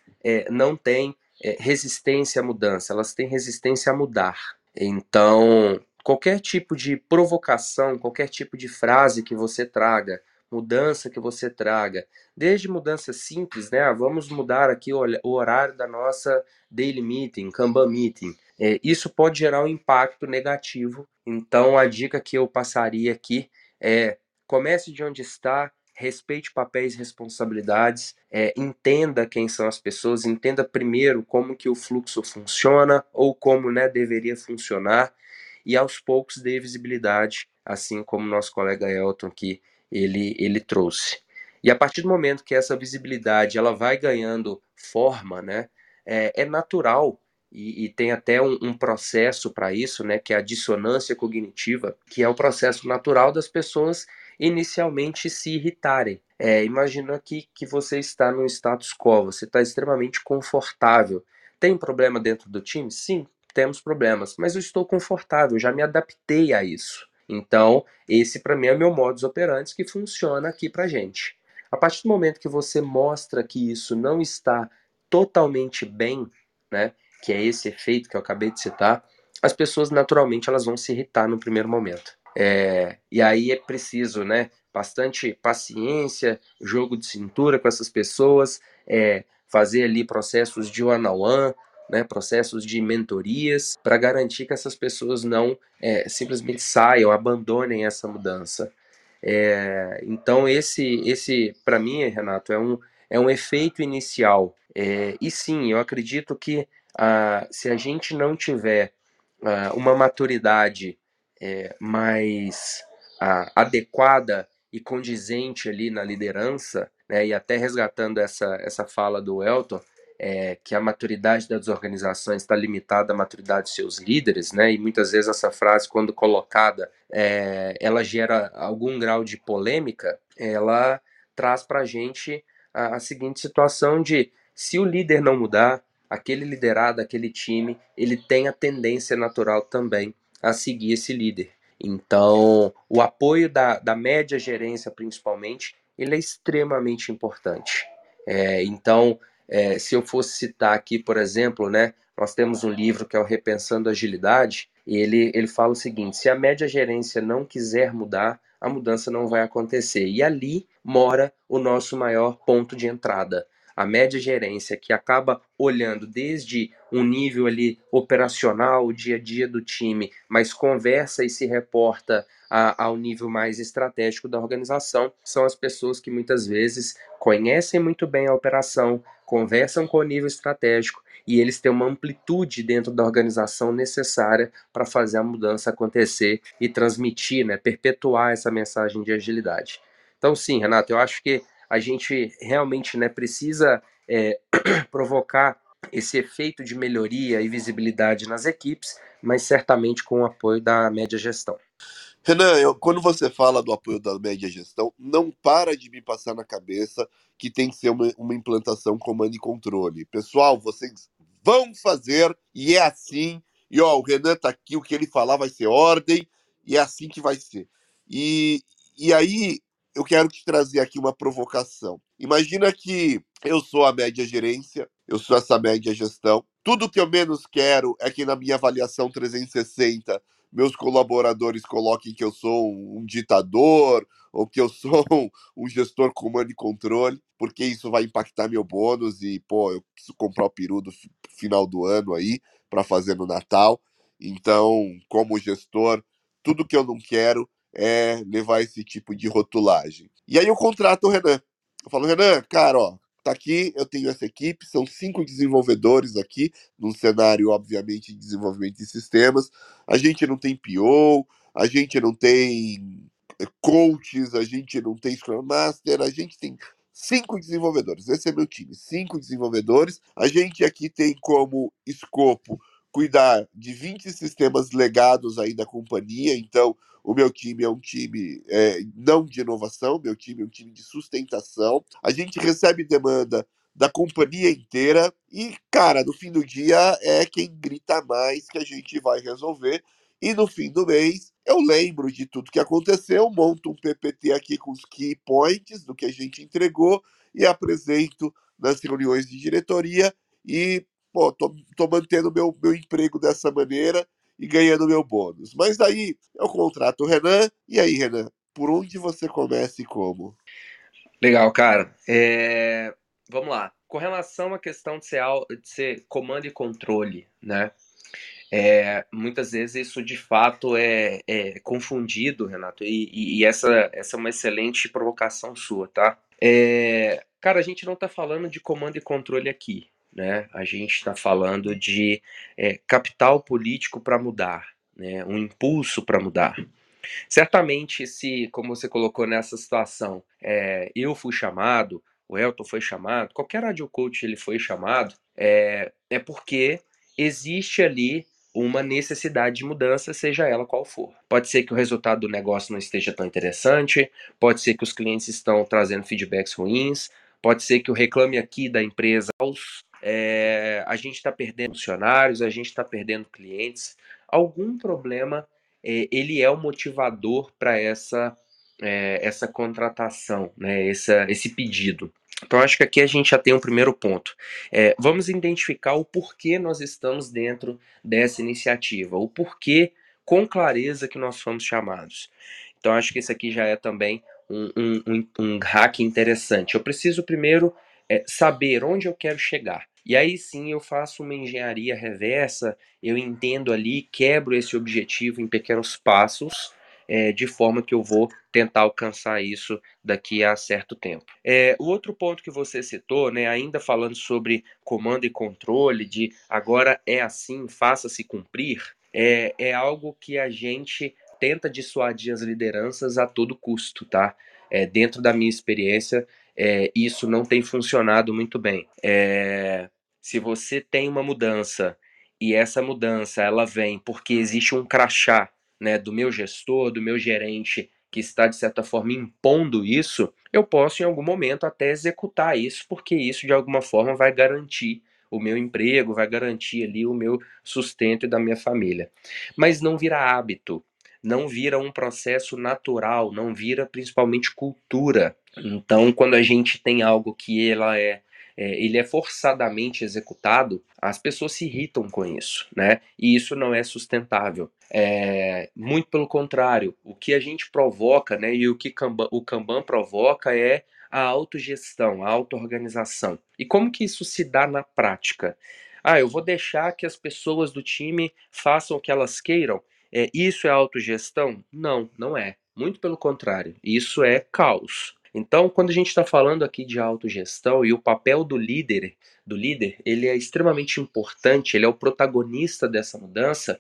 não têm resistência à mudança, elas têm resistência a mudar. Então, qualquer tipo de provocação, qualquer tipo de frase que você traga, mudança que você traga, desde mudanças simples, né? Ah, vamos mudar aqui o, horário da nossa daily meeting, Kanban meeting. É, isso pode gerar um impacto negativo. Então, a dica que eu passaria aqui é comece de onde está, respeite papéis e responsabilidades, é, entenda quem são as pessoas, entenda primeiro como que o fluxo funciona ou como né, deveria funcionar e aos poucos dê visibilidade, assim como nosso colega Elton aqui ele, ele trouxe. E a partir do momento que essa visibilidade ela vai ganhando forma, né, é, é natural e, e, tem até um, um processo para isso, né, que é a dissonância cognitiva, que é o processo natural das pessoas inicialmente se irritarem. É, imagina aqui que você está no status quo, você está extremamente confortável. Tem problema dentro do time? Sim, temos problemas, mas eu estou confortável, já me adaptei a isso. Então, esse para mim é o meu modus operandi que funciona aqui para gente. A partir do momento que você mostra que isso não está totalmente bem, né, que é esse efeito que eu acabei de citar, as pessoas naturalmente elas vão se irritar no primeiro momento. É, e aí é preciso, né, bastante paciência, jogo de cintura com essas pessoas, é, fazer ali processos de one-on-one, -on -one, né, processos de mentorias, para garantir que essas pessoas não é, simplesmente saiam, abandonem essa mudança. É, então esse, esse para mim, Renato, é um, é um efeito inicial. É, e sim, eu acredito que ah, se a gente não tiver ah, uma maturidade é, mais ah, adequada e condizente ali na liderança, né, e até resgatando essa, essa fala do Elton, é, que a maturidade das organizações está limitada à maturidade de seus líderes, né? E muitas vezes essa frase, quando colocada, é, ela gera algum grau de polêmica. Ela traz para a gente a seguinte situação de se o líder não mudar, aquele liderado, aquele time, ele tem a tendência natural também a seguir esse líder. Então, o apoio da, da média gerência, principalmente, ele é extremamente importante. É, então, é, se eu fosse citar aqui, por exemplo, né, nós temos um livro que é o Repensando Agilidade, e ele, ele fala o seguinte: se a média gerência não quiser mudar, a mudança não vai acontecer. E ali mora o nosso maior ponto de entrada a média gerência que acaba olhando desde um nível ali operacional, o dia a dia do time, mas conversa e se reporta a, ao nível mais estratégico da organização, são as pessoas que muitas vezes conhecem muito bem a operação, conversam com o nível estratégico e eles têm uma amplitude dentro da organização necessária para fazer a mudança acontecer e transmitir, né, perpetuar essa mensagem de agilidade. Então, sim, Renato, eu acho que a gente realmente né, precisa é, provocar esse efeito de melhoria e visibilidade nas equipes, mas certamente com o apoio da média gestão. Renan, eu, quando você fala do apoio da média gestão, não para de me passar na cabeça que tem que ser uma, uma implantação comando e controle. Pessoal, vocês vão fazer e é assim. E ó, o Renan tá aqui, o que ele falar vai ser ordem e é assim que vai ser. E, e aí eu quero te trazer aqui uma provocação. Imagina que eu sou a média gerência, eu sou essa média gestão. Tudo que eu menos quero é que na minha avaliação 360 meus colaboradores coloquem que eu sou um ditador ou que eu sou um gestor comando e controle, porque isso vai impactar meu bônus e, pô, eu preciso comprar o peru do final do ano aí para fazer no Natal. Então, como gestor, tudo que eu não quero é levar esse tipo de rotulagem. E aí eu contrato o Renan. Eu falo, Renan, cara, ó, tá aqui, eu tenho essa equipe, são cinco desenvolvedores aqui, num cenário, obviamente, de desenvolvimento de sistemas. A gente não tem PO, a gente não tem coaches, a gente não tem Scrum Master, a gente tem cinco desenvolvedores. Esse é meu time, cinco desenvolvedores. A gente aqui tem como escopo cuidar de 20 sistemas legados aí da companhia. Então, o meu time é um time é, não de inovação, meu time é um time de sustentação. A gente recebe demanda da companhia inteira e, cara, no fim do dia é quem grita mais que a gente vai resolver. E no fim do mês, eu lembro de tudo que aconteceu, monto um PPT aqui com os key points do que a gente entregou e apresento nas reuniões de diretoria e, pô, tô, tô mantendo meu, meu emprego dessa maneira e ganhando meu bônus. Mas daí eu contrato o Renan, e aí, Renan, por onde você começa e como? Legal, cara. É... Vamos lá. Com relação à questão de ser, de ser comando e controle, né? É, muitas vezes isso de fato é, é confundido, Renato, e, e, essa, essa é uma excelente provocação sua, tá? É, cara, a gente não está falando de comando e controle aqui, né? A gente está falando de é, capital político para mudar, né? um impulso para mudar. Certamente, se, como você colocou nessa situação, é, eu fui chamado, o Elton foi chamado, qualquer radio coach ele foi chamado, é, é porque existe ali uma necessidade de mudança, seja ela qual for. Pode ser que o resultado do negócio não esteja tão interessante, pode ser que os clientes estão trazendo feedbacks ruins, pode ser que o reclame aqui da empresa, é, a gente está perdendo funcionários, a gente está perdendo clientes. Algum problema, é, ele é o motivador para essa, é, essa contratação, né, essa, esse pedido. Então, acho que aqui a gente já tem um primeiro ponto. É, vamos identificar o porquê nós estamos dentro dessa iniciativa, o porquê com clareza que nós fomos chamados. Então, acho que esse aqui já é também um, um, um, um hack interessante. Eu preciso primeiro é, saber onde eu quero chegar. E aí sim eu faço uma engenharia reversa, eu entendo ali, quebro esse objetivo em pequenos passos é, de forma que eu vou tentar alcançar isso daqui a certo tempo. É, o outro ponto que você citou, né, ainda falando sobre comando e controle, de agora é assim, faça-se cumprir, é, é algo que a gente tenta dissuadir as lideranças a todo custo, tá? É, dentro da minha experiência, é, isso não tem funcionado muito bem. É, se você tem uma mudança e essa mudança ela vem porque existe um crachá né, do meu gestor, do meu gerente que está de certa forma impondo isso, eu posso em algum momento até executar isso, porque isso de alguma forma vai garantir o meu emprego, vai garantir ali o meu sustento e da minha família. Mas não vira hábito, não vira um processo natural, não vira principalmente cultura. Então, quando a gente tem algo que ela é é, ele é forçadamente executado, as pessoas se irritam com isso, né? E isso não é sustentável. É, muito pelo contrário, o que a gente provoca, né? E o que Kanban, o Kanban provoca é a autogestão, a auto-organização. E como que isso se dá na prática? Ah, eu vou deixar que as pessoas do time façam o que elas queiram. É, isso é autogestão? Não, não é. Muito pelo contrário, isso é caos. Então, quando a gente está falando aqui de autogestão e o papel do líder, do líder, ele é extremamente importante, ele é o protagonista dessa mudança,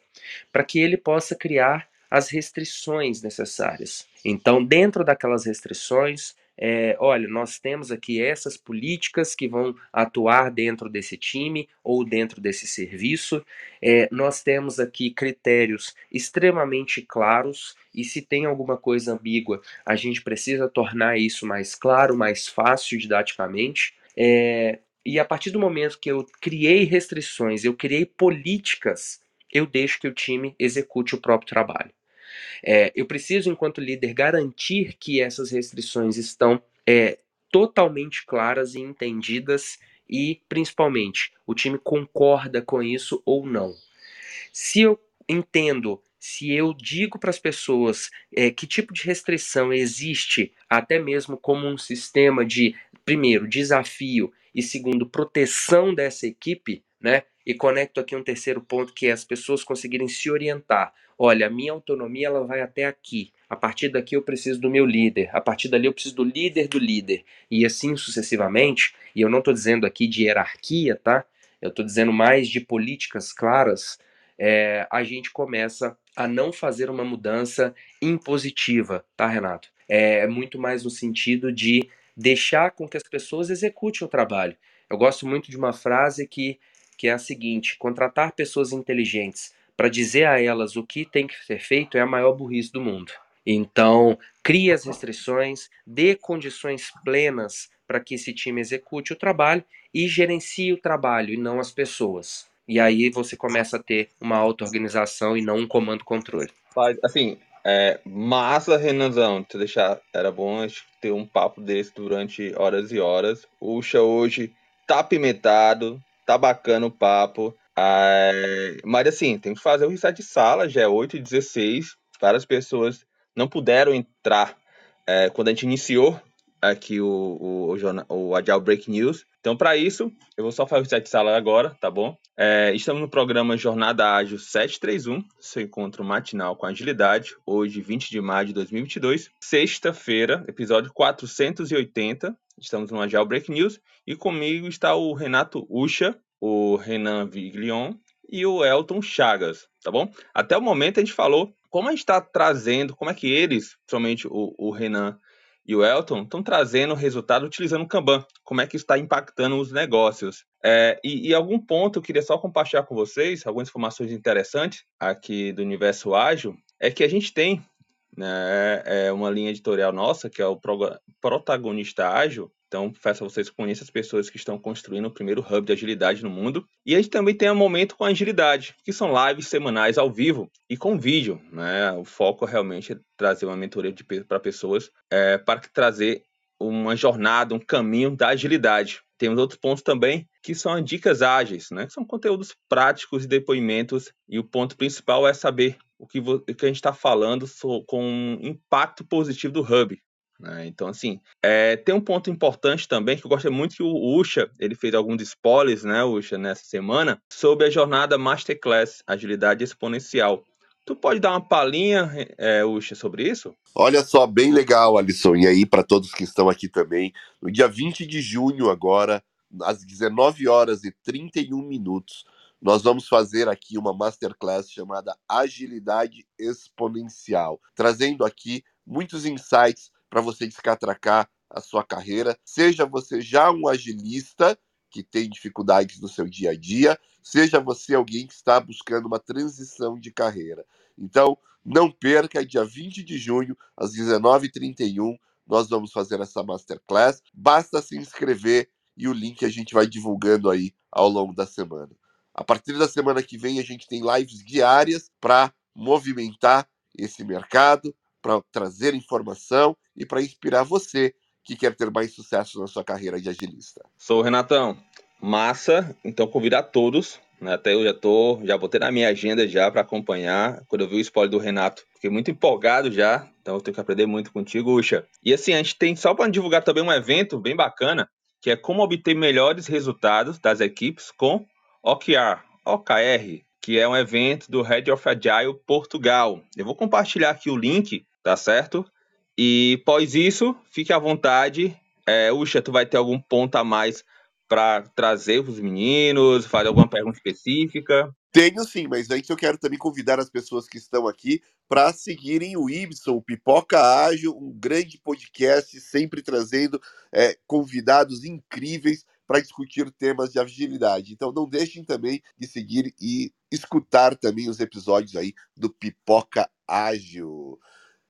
para que ele possa criar as restrições necessárias. Então, dentro daquelas restrições, é, olha, nós temos aqui essas políticas que vão atuar dentro desse time ou dentro desse serviço. É, nós temos aqui critérios extremamente claros e se tem alguma coisa ambígua, a gente precisa tornar isso mais claro, mais fácil didaticamente. É, e a partir do momento que eu criei restrições, eu criei políticas, eu deixo que o time execute o próprio trabalho. É, eu preciso, enquanto líder, garantir que essas restrições estão é, totalmente claras e entendidas e, principalmente, o time concorda com isso ou não. Se eu entendo, se eu digo para as pessoas é, que tipo de restrição existe, até mesmo como um sistema de, primeiro, desafio e, segundo, proteção dessa equipe, né? E conecto aqui um terceiro ponto que é as pessoas conseguirem se orientar. Olha, a minha autonomia ela vai até aqui. A partir daqui eu preciso do meu líder. A partir dali eu preciso do líder do líder. E assim sucessivamente. E eu não estou dizendo aqui de hierarquia, tá? Eu estou dizendo mais de políticas claras. é, a gente começa a não fazer uma mudança impositiva, tá, Renato? É muito mais no sentido de deixar com que as pessoas executem o trabalho. Eu gosto muito de uma frase que, que é a seguinte: contratar pessoas inteligentes para dizer a elas o que tem que ser feito é a maior burrice do mundo. Então, crie as restrições, dê condições plenas para que esse time execute o trabalho e gerencie o trabalho e não as pessoas. E aí você começa a ter uma auto-organização e não um comando-controle. Assim, é, massa, Renanzão, te deixar. Era bom ter um papo desse durante horas e horas. Uxa hoje tá apimentado, tá bacana o papo. É, mas assim, tem que fazer o reset de sala, já é 8 e 16 Várias pessoas não puderam entrar é, quando a gente iniciou aqui o, o, o, o Agile Break News. Então, para isso, eu vou só fazer o reset de sala agora, tá bom? É, estamos no programa Jornada Ágil 731, seu encontro matinal com agilidade, hoje, 20 de maio de 2022, sexta-feira, episódio 480. Estamos no Agile Break News e comigo está o Renato Ucha, o Renan Viglion e o Elton Chagas, tá bom? Até o momento a gente falou como a gente está trazendo, como é que eles, principalmente o, o Renan e o Elton estão trazendo resultado utilizando o Kanban. Como é que está impactando os negócios? É, e, e, algum ponto eu queria só compartilhar com vocês, algumas informações interessantes aqui do universo ágil, é que a gente tem né, é uma linha editorial nossa, que é o Protagonista Ágil, então, peço a vocês que conheçam as pessoas que estão construindo o primeiro hub de agilidade no mundo. E a gente também tem um momento com agilidade, que são lives semanais ao vivo e com vídeo. Né? O foco realmente é trazer uma mentoria para pessoas é, para trazer uma jornada, um caminho da agilidade. Temos outros pontos também que são dicas ágeis, né? que são conteúdos práticos e depoimentos. E o ponto principal é saber o que, o que a gente está falando com um impacto positivo do hub. Né? Então, assim, é, tem um ponto importante também que eu gosto muito que o Usha, ele fez alguns spoilers, né, Usha, nessa semana, sobre a jornada Masterclass Agilidade Exponencial. Tu pode dar uma palhinha, é, sobre isso? Olha só, bem legal, Alisson. E aí, para todos que estão aqui também, no dia 20 de junho, agora, às 19 horas e 31 minutos, nós vamos fazer aqui uma masterclass chamada Agilidade Exponencial, trazendo aqui muitos insights para você descatracar a sua carreira, seja você já um agilista que tem dificuldades no seu dia a dia, seja você alguém que está buscando uma transição de carreira. Então, não perca, dia 20 de junho, às 19h31, nós vamos fazer essa masterclass. Basta se inscrever e o link a gente vai divulgando aí ao longo da semana. A partir da semana que vem, a gente tem lives diárias para movimentar esse mercado, para trazer informação e para inspirar você que quer ter mais sucesso na sua carreira de agilista. Sou o Renatão. Massa, então convidar todos, né? Até eu já tô, já botei na minha agenda já para acompanhar. Quando eu vi o spoiler do Renato, fiquei muito empolgado já, então eu tenho que aprender muito contigo, Uxa. E assim, a gente tem só para divulgar também um evento bem bacana, que é como obter melhores resultados das equipes com OKR, OKR, que é um evento do Head of Agile Portugal. Eu vou compartilhar aqui o link tá certo? E após isso, fique à vontade. É, Uxa, tu vai ter algum ponto a mais para trazer os meninos, fazer alguma pergunta específica? Tenho sim, mas antes eu quero também convidar as pessoas que estão aqui para seguirem o Ibson, o Pipoca Ágil, um grande podcast, sempre trazendo é, convidados incríveis para discutir temas de agilidade. Então não deixem também de seguir e escutar também os episódios aí do Pipoca Ágil.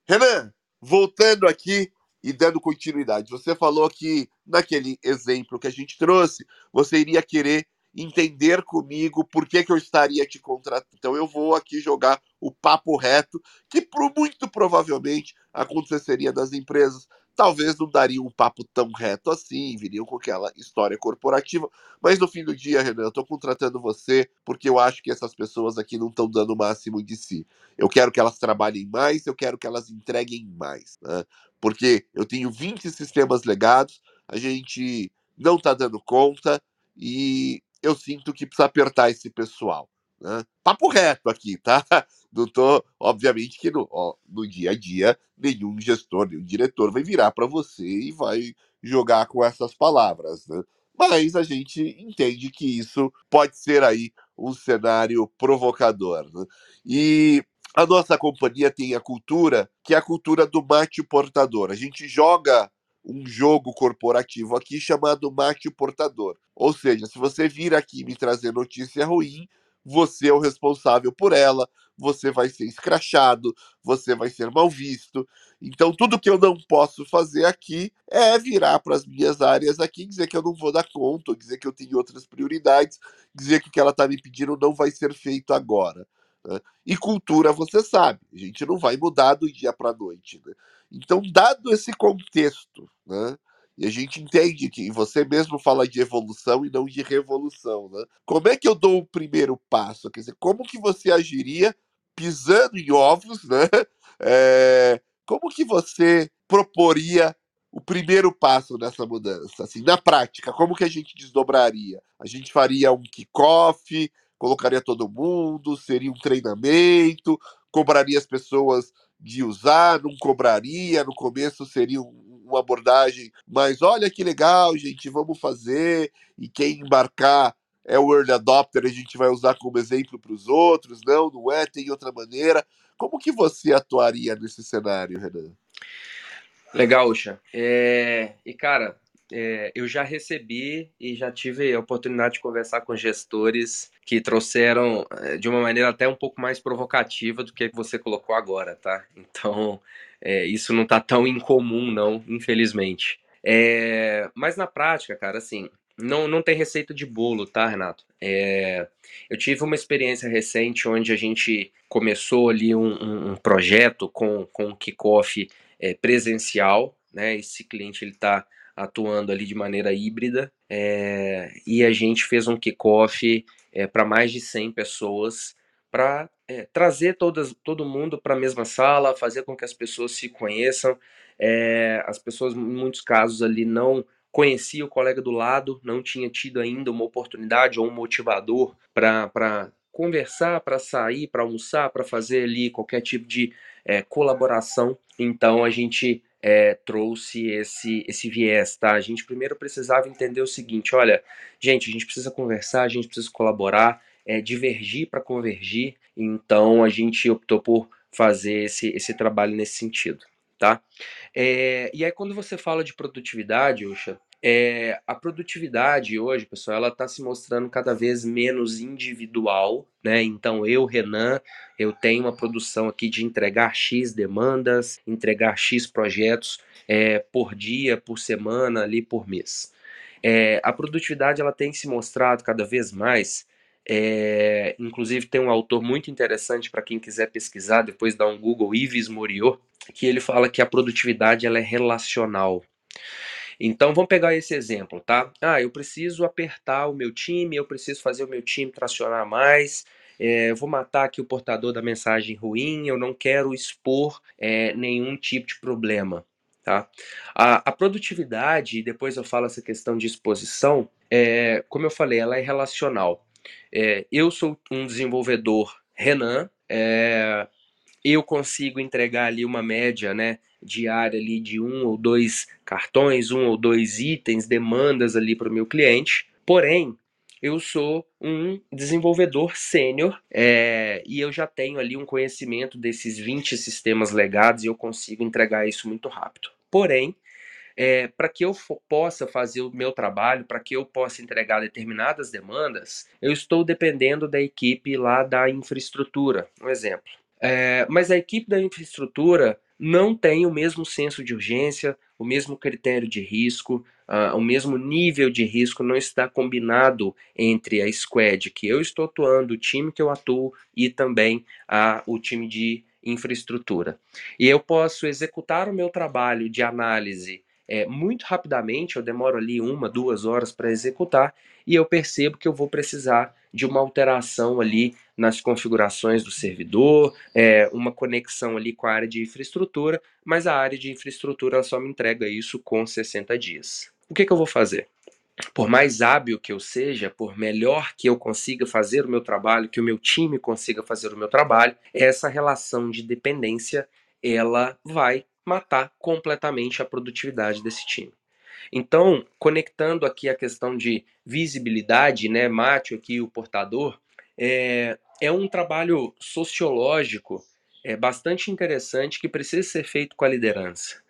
Renan, voltando aqui e dando continuidade, você falou que naquele exemplo que a gente trouxe, você iria querer entender comigo por que, que eu estaria te contratando. Então eu vou aqui jogar o papo reto, que muito provavelmente aconteceria das empresas talvez não dariam um papo tão reto assim, viriam com aquela história corporativa. Mas no fim do dia, Renan, eu estou contratando você porque eu acho que essas pessoas aqui não estão dando o máximo de si. Eu quero que elas trabalhem mais, eu quero que elas entreguem mais. Né? Porque eu tenho 20 sistemas legados, a gente não está dando conta e eu sinto que precisa apertar esse pessoal. Né? Papo reto aqui, tá? Não tô, obviamente que no, ó, no dia a dia, nenhum gestor, nenhum diretor vai virar para você e vai jogar com essas palavras, né? Mas a gente entende que isso pode ser aí um cenário provocador. Né? E a nossa companhia tem a cultura que é a cultura do mate portador. A gente joga um jogo corporativo aqui chamado mate portador. Ou seja, se você vir aqui me trazer notícia ruim, você é o responsável por ela, você vai ser escrachado, você vai ser mal visto. Então, tudo que eu não posso fazer aqui é virar para as minhas áreas aqui, dizer que eu não vou dar conta, dizer que eu tenho outras prioridades, dizer que o que ela está me pedindo não vai ser feito agora. Né? E cultura, você sabe, a gente não vai mudar do dia para a noite. Né? Então, dado esse contexto, né? E a gente entende que você mesmo fala de evolução e não de revolução, né? Como é que eu dou o primeiro passo? Quer dizer, como que você agiria pisando em ovos, né? É, como que você proporia o primeiro passo nessa mudança? Assim, na prática, como que a gente desdobraria? A gente faria um kickoff, colocaria todo mundo, seria um treinamento, cobraria as pessoas de usar, não cobraria, no começo seria um, uma abordagem mais, olha que legal, gente, vamos fazer, e quem embarcar é o early adopter, a gente vai usar como exemplo para os outros, não, não é, tem outra maneira. Como que você atuaria nesse cenário, Renan? Legal, Ucha. É, e, cara, é, eu já recebi e já tive a oportunidade de conversar com gestores que trouxeram é, de uma maneira até um pouco mais provocativa do que você colocou agora, tá? Então, é, isso não tá tão incomum, não, infelizmente. É, mas na prática, cara, assim, não, não tem receita de bolo, tá, Renato? É, eu tive uma experiência recente onde a gente começou ali um, um projeto com, com um kickoff é, presencial, né? Esse cliente ele está atuando ali de maneira híbrida é, e a gente fez um kickoff é, para mais de 100 pessoas para é, trazer todas, todo mundo para a mesma sala, fazer com que as pessoas se conheçam. As pessoas, em muitos casos, ali não conhecia o colega do lado, não tinha tido ainda uma oportunidade ou um motivador para conversar, para sair, para almoçar, para fazer ali qualquer tipo de é, colaboração. Então a gente é, trouxe esse, esse viés, tá? A gente primeiro precisava entender o seguinte: olha, gente, a gente precisa conversar, a gente precisa colaborar, é, divergir para convergir. Então a gente optou por fazer esse, esse trabalho nesse sentido, tá? É, e aí quando você fala de produtividade, Uxa, é, a produtividade hoje, pessoal, ela está se mostrando cada vez menos individual, né? Então eu, Renan, eu tenho uma produção aqui de entregar X demandas, entregar X projetos é, por dia, por semana, ali por mês. É, a produtividade ela tem se mostrado cada vez mais é, inclusive tem um autor muito interessante para quem quiser pesquisar, depois dá um Google, Yves Moriot, que ele fala que a produtividade ela é relacional. Então vamos pegar esse exemplo, tá? Ah, eu preciso apertar o meu time, eu preciso fazer o meu time tracionar mais, é, eu vou matar aqui o portador da mensagem ruim, eu não quero expor é, nenhum tipo de problema. Tá? A, a, produtividade, depois eu falo essa questão de exposição, é, como eu falei, ela é relacional. É, eu sou um desenvolvedor Renan, é, eu consigo entregar ali uma média né, diária ali de um ou dois cartões, um ou dois itens, demandas ali para o meu cliente. Porém, eu sou um desenvolvedor sênior é, e eu já tenho ali um conhecimento desses 20 sistemas legados e eu consigo entregar isso muito rápido. Porém, é, para que eu possa fazer o meu trabalho, para que eu possa entregar determinadas demandas, eu estou dependendo da equipe lá da infraestrutura, um exemplo. É, mas a equipe da infraestrutura não tem o mesmo senso de urgência, o mesmo critério de risco, uh, o mesmo nível de risco não está combinado entre a squad que eu estou atuando, o time que eu atuo e também uh, o time de infraestrutura. E eu posso executar o meu trabalho de análise é, muito rapidamente, eu demoro ali uma, duas horas para executar e eu percebo que eu vou precisar de uma alteração ali nas configurações do servidor, é, uma conexão ali com a área de infraestrutura, mas a área de infraestrutura só me entrega isso com 60 dias. O que, que eu vou fazer? Por mais hábil que eu seja, por melhor que eu consiga fazer o meu trabalho, que o meu time consiga fazer o meu trabalho, essa relação de dependência ela vai matar completamente a produtividade desse time. Então, conectando aqui a questão de visibilidade, né, mate aqui o portador, é, é um trabalho sociológico é, bastante interessante que precisa ser feito com a liderança.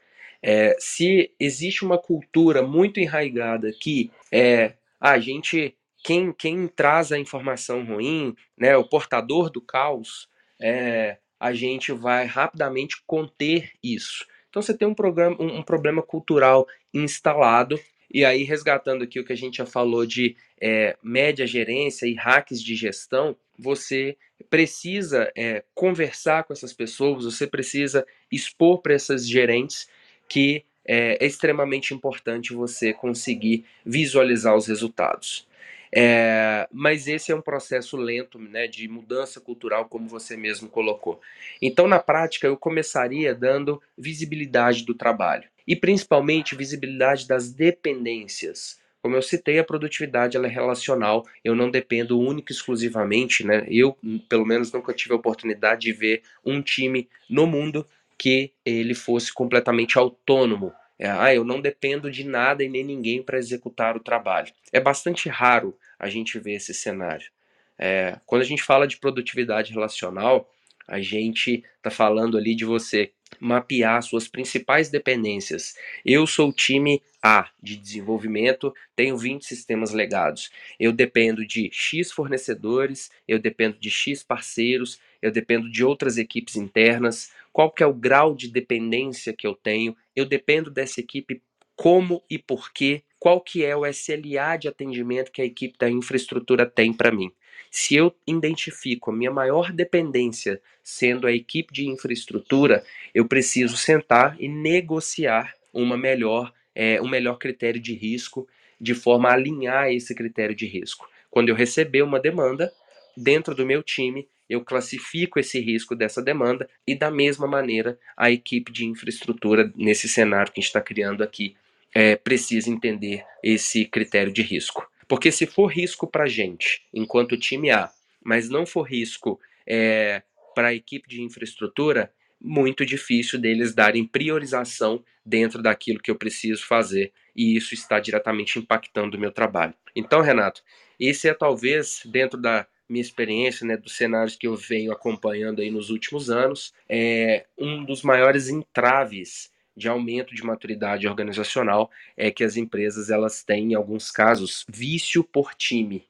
É, se existe uma cultura muito enraigada que é, a gente, quem, quem traz a informação ruim, né, o portador do caos, é, a gente vai rapidamente conter isso. Então você tem um, programa, um, um problema cultural instalado e aí, resgatando aqui o que a gente já falou de é, média gerência e hacks de gestão, você precisa é, conversar com essas pessoas, você precisa expor para essas gerentes que é, é extremamente importante você conseguir visualizar os resultados. É, mas esse é um processo lento né, de mudança cultural, como você mesmo colocou. Então, na prática, eu começaria dando visibilidade do trabalho e principalmente visibilidade das dependências. Como eu citei, a produtividade ela é relacional. Eu não dependo única e exclusivamente, né? Eu, pelo menos, nunca tive a oportunidade de ver um time no mundo que ele fosse completamente autônomo. É, ah, eu não dependo de nada e nem ninguém para executar o trabalho. É bastante raro a gente ver esse cenário. É, quando a gente fala de produtividade relacional, a gente está falando ali de você mapear suas principais dependências. Eu sou o time A de desenvolvimento, tenho 20 sistemas legados. Eu dependo de X fornecedores, eu dependo de X parceiros, eu dependo de outras equipes internas. Qual que é o grau de dependência que eu tenho? Eu dependo dessa equipe como e por quê? Qual que é o SLA de atendimento que a equipe da infraestrutura tem para mim? Se eu identifico a minha maior dependência sendo a equipe de infraestrutura, eu preciso sentar e negociar uma melhor, é, um melhor critério de risco, de forma a alinhar esse critério de risco. Quando eu receber uma demanda, dentro do meu time, eu classifico esse risco dessa demanda e, da mesma maneira, a equipe de infraestrutura, nesse cenário que a gente está criando aqui, é, precisa entender esse critério de risco. Porque se for risco para a gente, enquanto time A, mas não for risco é, para a equipe de infraestrutura, muito difícil deles darem priorização dentro daquilo que eu preciso fazer. E isso está diretamente impactando o meu trabalho. Então, Renato, esse é talvez, dentro da minha experiência, né, dos cenários que eu venho acompanhando aí nos últimos anos, é um dos maiores entraves de aumento de maturidade organizacional é que as empresas elas têm, em alguns casos, vício por time,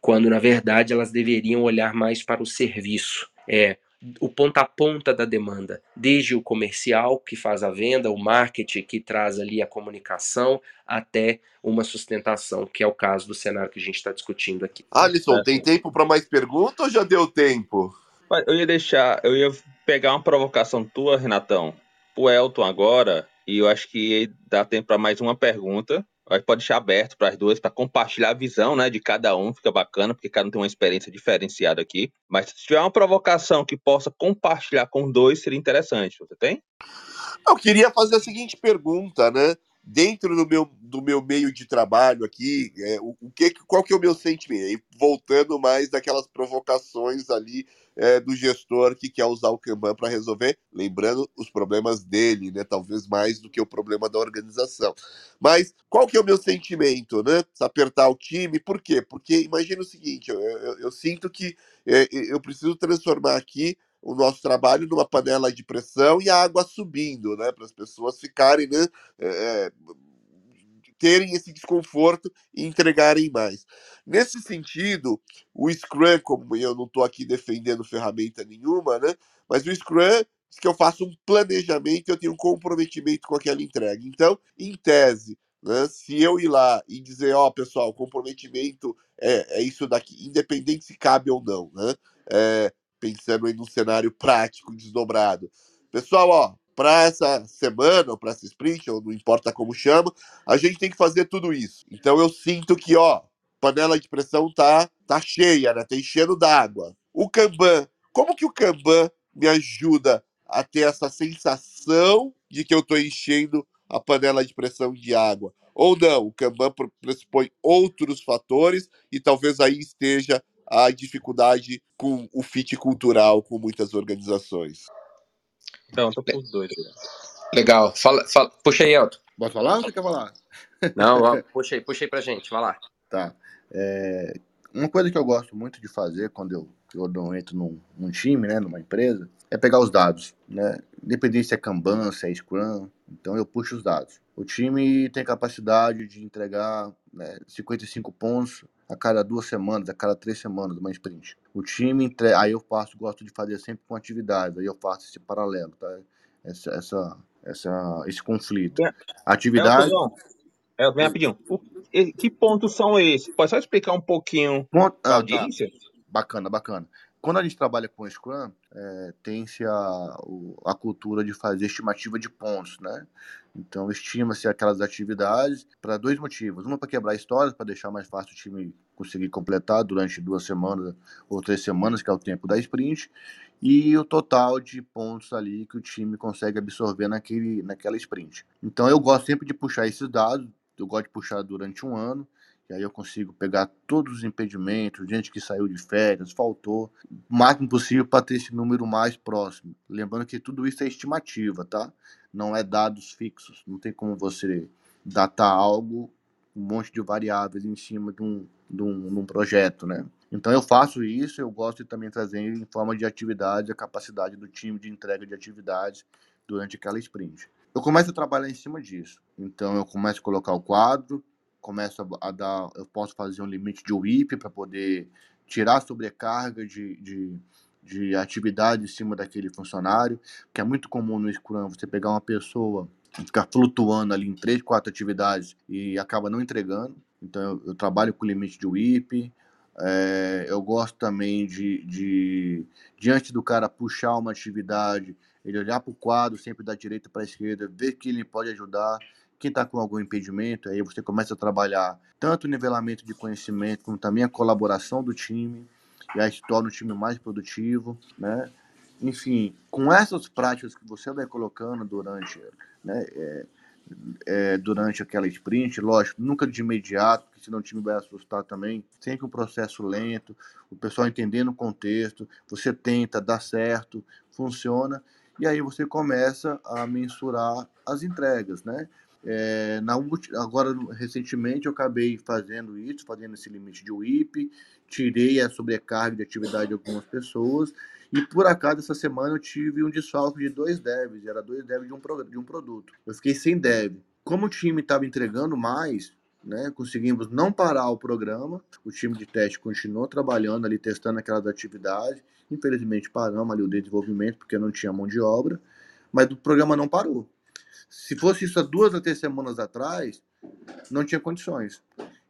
quando na verdade elas deveriam olhar mais para o serviço. É o ponta a ponta da demanda, desde o comercial que faz a venda, o marketing que traz ali a comunicação, até uma sustentação, que é o caso do cenário que a gente está discutindo aqui. Alisson, tem tempo para mais perguntas ou já deu tempo? Eu ia deixar, eu ia pegar uma provocação tua, Renatão, pro Elton agora, e eu acho que dá tempo para mais uma pergunta. Que pode deixar aberto para as duas, para compartilhar a visão né, de cada um, fica bacana, porque cada um tem uma experiência diferenciada aqui. Mas se tiver uma provocação que possa compartilhar com dois, seria interessante. Você tem? Eu queria fazer a seguinte pergunta, né? dentro do meu, do meu meio de trabalho aqui, é, o, o, que, qual que é o meu sentimento? E voltando mais daquelas provocações ali é, do gestor que quer usar o Kanban para resolver, lembrando os problemas dele, né? Talvez mais do que o problema da organização. Mas qual que é o meu sentimento, né? Apertar o time, por quê? Porque imagina o seguinte, eu, eu, eu sinto que é, eu preciso transformar aqui o nosso trabalho numa panela de pressão e a água subindo, né? Para as pessoas ficarem, né? É, terem esse desconforto e entregarem mais. Nesse sentido, o Scrum, como eu não estou aqui defendendo ferramenta nenhuma, né? Mas o Scrum diz que eu faço um planejamento, eu tenho um comprometimento com aquela entrega. Então, em tese, né, se eu ir lá e dizer, ó, oh, pessoal, comprometimento é, é isso daqui, independente se cabe ou não, né? É, pensando em um cenário prático, desdobrado. Pessoal, ó, para essa semana, ou para essa sprint, ou não importa como chama, a gente tem que fazer tudo isso. Então eu sinto que, ó, panela de pressão tá, tá cheia, né? Tá enchendo d'água. O Kanban, como que o Kanban me ajuda a ter essa sensação de que eu estou enchendo a panela de pressão de água? Ou não, o Kanban pressupõe outros fatores e talvez aí esteja a dificuldade com o fit cultural com muitas organizações. Então, tô por dois. Legal. Fala, fala, puxa aí, Elton. Pode falar ou você quer falar? Não, puxa aí, puxa aí pra gente, vai lá. Tá. É, uma coisa que eu gosto muito de fazer quando eu, eu entro num, num time, né, numa empresa, é pegar os dados, né? Independente se é Kanban, se é Scrum, então eu puxo os dados. O time tem capacidade de entregar né, 55 pontos a cada duas semanas, a cada três semanas, uma sprint. O time entre... aí eu faço, gosto de fazer sempre com atividades, aí eu faço esse paralelo, tá? Essa, essa, essa esse conflito. Atividade. É, vem rapidinho. Que pontos são esses? Pode só explicar um pouquinho Ponto, ah, audiência? Tá. Bacana, bacana. Quando a gente trabalha com Scrum, é, tem-se a, a cultura de fazer estimativa de pontos, né? Então, estima-se aquelas atividades para dois motivos. Uma, para quebrar histórias, para deixar mais fácil o time conseguir completar durante duas semanas ou três semanas, que é o tempo da sprint, e o total de pontos ali que o time consegue absorver naquele, naquela sprint. Então, eu gosto sempre de puxar esses dados, eu gosto de puxar durante um ano, e aí eu consigo pegar todos os impedimentos, gente que saiu de férias, faltou, o máximo possível para ter esse número mais próximo. Lembrando que tudo isso é estimativa, tá? Não é dados fixos. Não tem como você datar algo, um monte de variáveis em cima de um, de um, de um projeto, né? Então eu faço isso, eu gosto de também trazer em forma de atividade a capacidade do time de entrega de atividades durante aquela sprint. Eu começo a trabalhar em cima disso. Então eu começo a colocar o quadro, começo a, dar, eu posso fazer um limite de WIP para poder tirar sobrecarga de, de, de atividade em cima daquele funcionário, que é muito comum no Scrum você pegar uma pessoa e ficar flutuando ali em três, quatro atividades e acaba não entregando. Então eu, eu trabalho com limite de WIP, é, eu gosto também de, de, diante do cara puxar uma atividade, ele olhar para o quadro, sempre da direita para a esquerda, ver que ele pode ajudar, quem está com algum impedimento, aí você começa a trabalhar tanto o nivelamento de conhecimento, como também a colaboração do time, e aí se torna o time mais produtivo, né? Enfim, com essas práticas que você vai colocando durante, né, é, é, durante aquela sprint, lógico, nunca de imediato, porque senão o time vai assustar também, sempre um processo lento, o pessoal entendendo o contexto, você tenta, dá certo, funciona, e aí você começa a mensurar as entregas, né? É, na agora, recentemente, eu acabei fazendo isso, fazendo esse limite de WIP, tirei a sobrecarga de atividade de algumas pessoas, e por acaso, essa semana eu tive um desfalque de dois devs, era dois devs de um, de um produto. Eu fiquei sem dev. Como o time estava entregando mais, né, conseguimos não parar o programa, o time de teste continuou trabalhando ali, testando aquelas atividades, infelizmente paramos ali o desenvolvimento, porque não tinha mão de obra, mas o programa não parou. Se fosse isso há duas a três semanas atrás, não tinha condições.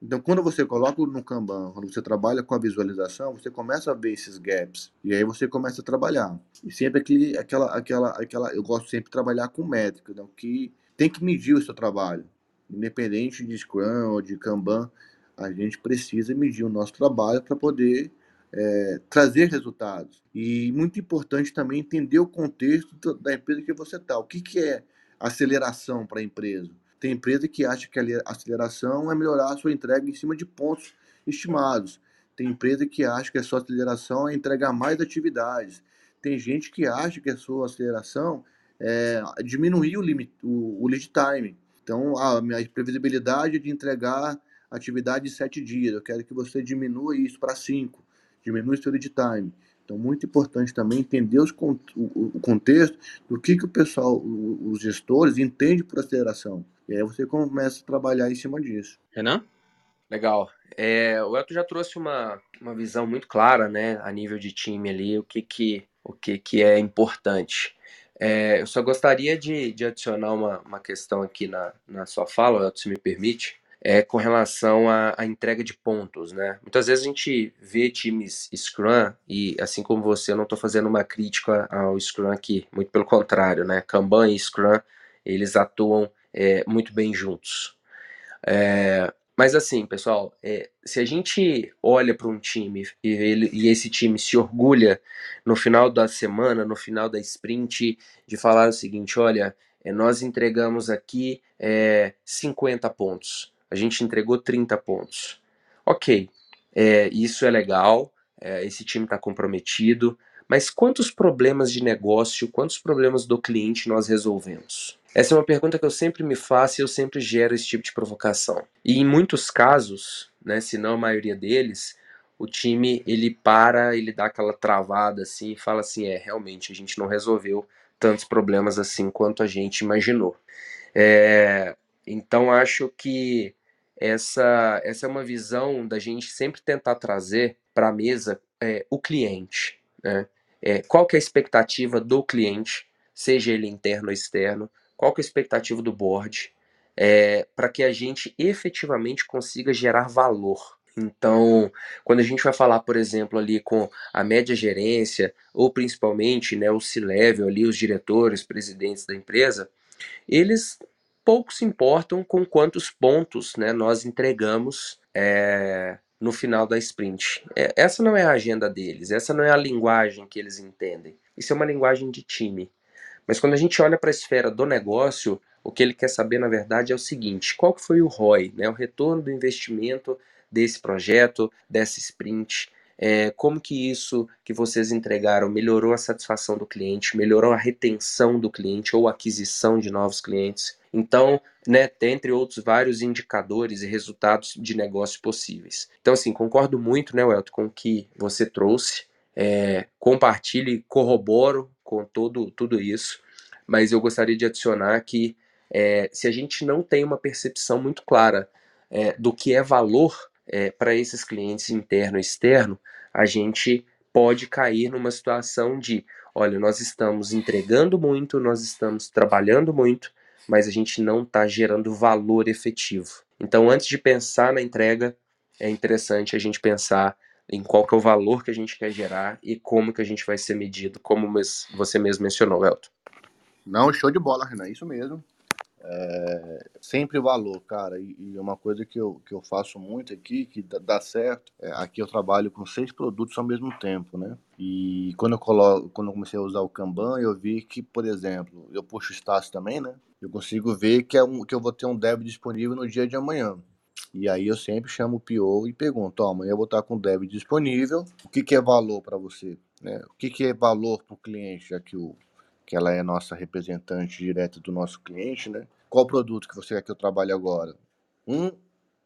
Então, quando você coloca no Kanban, quando você trabalha com a visualização, você começa a ver esses gaps. E aí você começa a trabalhar. E sempre aquele, aquela, aquela, aquela. Eu gosto sempre de trabalhar com métrica, então, que tem que medir o seu trabalho. Independente de Scrum ou de Kanban, a gente precisa medir o nosso trabalho para poder é, trazer resultados. E muito importante também entender o contexto da empresa que você está. O que, que é aceleração para a empresa. Tem empresa que acha que a aceleração é melhorar a sua entrega em cima de pontos estimados. Tem empresa que acha que a sua aceleração é entregar mais atividades. Tem gente que acha que a sua aceleração é diminuir o, limit, o, o lead time. Então, a minha previsibilidade é de entregar atividade em sete dias. Eu quero que você diminua isso para cinco. Diminua o seu lead time. Então, muito importante também entender os, o, o contexto do que, que o pessoal, os gestores, entendem por aceleração. E aí você começa a trabalhar em cima disso. Renan? Legal. É, o Elton já trouxe uma, uma visão muito clara, né, a nível de time ali, o que, que, o que, que é importante. É, eu só gostaria de, de adicionar uma, uma questão aqui na, na sua fala, Elton, se me permite é com relação à, à, entrega de pontos, né? Muitas vezes a gente vê times Scrum e, assim como você, eu não estou fazendo uma crítica ao Scrum aqui, muito pelo contrário, né? Kanban e Scrum, eles atuam é, muito bem juntos. É, mas assim, pessoal, é, se a gente olha para um time e, ele, e esse time se orgulha no final da semana, no final da sprint, de falar o seguinte, olha, é, nós entregamos aqui é, 50 pontos a gente entregou 30 pontos. Ok, é, isso é legal, é, esse time está comprometido, mas quantos problemas de negócio, quantos problemas do cliente nós resolvemos? Essa é uma pergunta que eu sempre me faço e eu sempre gero esse tipo de provocação. E em muitos casos, né, se não a maioria deles, o time ele para, ele dá aquela travada assim e fala assim: é, realmente, a gente não resolveu tantos problemas assim quanto a gente imaginou. É, então acho que essa, essa é uma visão da gente sempre tentar trazer para a mesa é, o cliente. Né? É, qual que é a expectativa do cliente, seja ele interno ou externo, qual que é a expectativa do board, é, para que a gente efetivamente consiga gerar valor. Então, quando a gente vai falar, por exemplo, ali com a média gerência, ou principalmente né, o C-level ali, os diretores, presidentes da empresa, eles pouco se importam com quantos pontos né, nós entregamos é, no final da sprint. É, essa não é a agenda deles, essa não é a linguagem que eles entendem. Isso é uma linguagem de time. Mas quando a gente olha para a esfera do negócio, o que ele quer saber, na verdade, é o seguinte: qual foi o ROI, né, o retorno do investimento desse projeto, dessa sprint? É, como que isso que vocês entregaram melhorou a satisfação do cliente, melhorou a retenção do cliente ou aquisição de novos clientes? Então, né, dentre outros vários indicadores e resultados de negócio possíveis. Então, assim, concordo muito, né, Welton, com o que você trouxe. É, compartilhe, corroboro com todo, tudo isso, mas eu gostaria de adicionar que é, se a gente não tem uma percepção muito clara é, do que é valor é, para esses clientes interno e externo, a gente pode cair numa situação de, olha, nós estamos entregando muito, nós estamos trabalhando muito, mas a gente não está gerando valor efetivo. Então, antes de pensar na entrega, é interessante a gente pensar em qual que é o valor que a gente quer gerar e como que a gente vai ser medido, como você mesmo mencionou, Elton. Não, show de bola, Renan, isso mesmo. É, sempre valor, cara. E, e, uma coisa que eu, que eu faço muito aqui, que dá, dá certo, é, aqui eu trabalho com seis produtos ao mesmo tempo, né? E quando eu, coloco, quando eu comecei a usar o Kanban, eu vi que, por exemplo, eu puxo status também, né? Eu consigo ver que, é um, que eu vou ter um dev disponível no dia de amanhã. E aí eu sempre chamo o PO e pergunto, ó, amanhã eu vou estar com o dev disponível, o que, que é valor para você? Né? O que, que é valor para o cliente, já que, o, que ela é nossa representante direta do nosso cliente, né? Qual produto que você quer que eu trabalhe agora? Um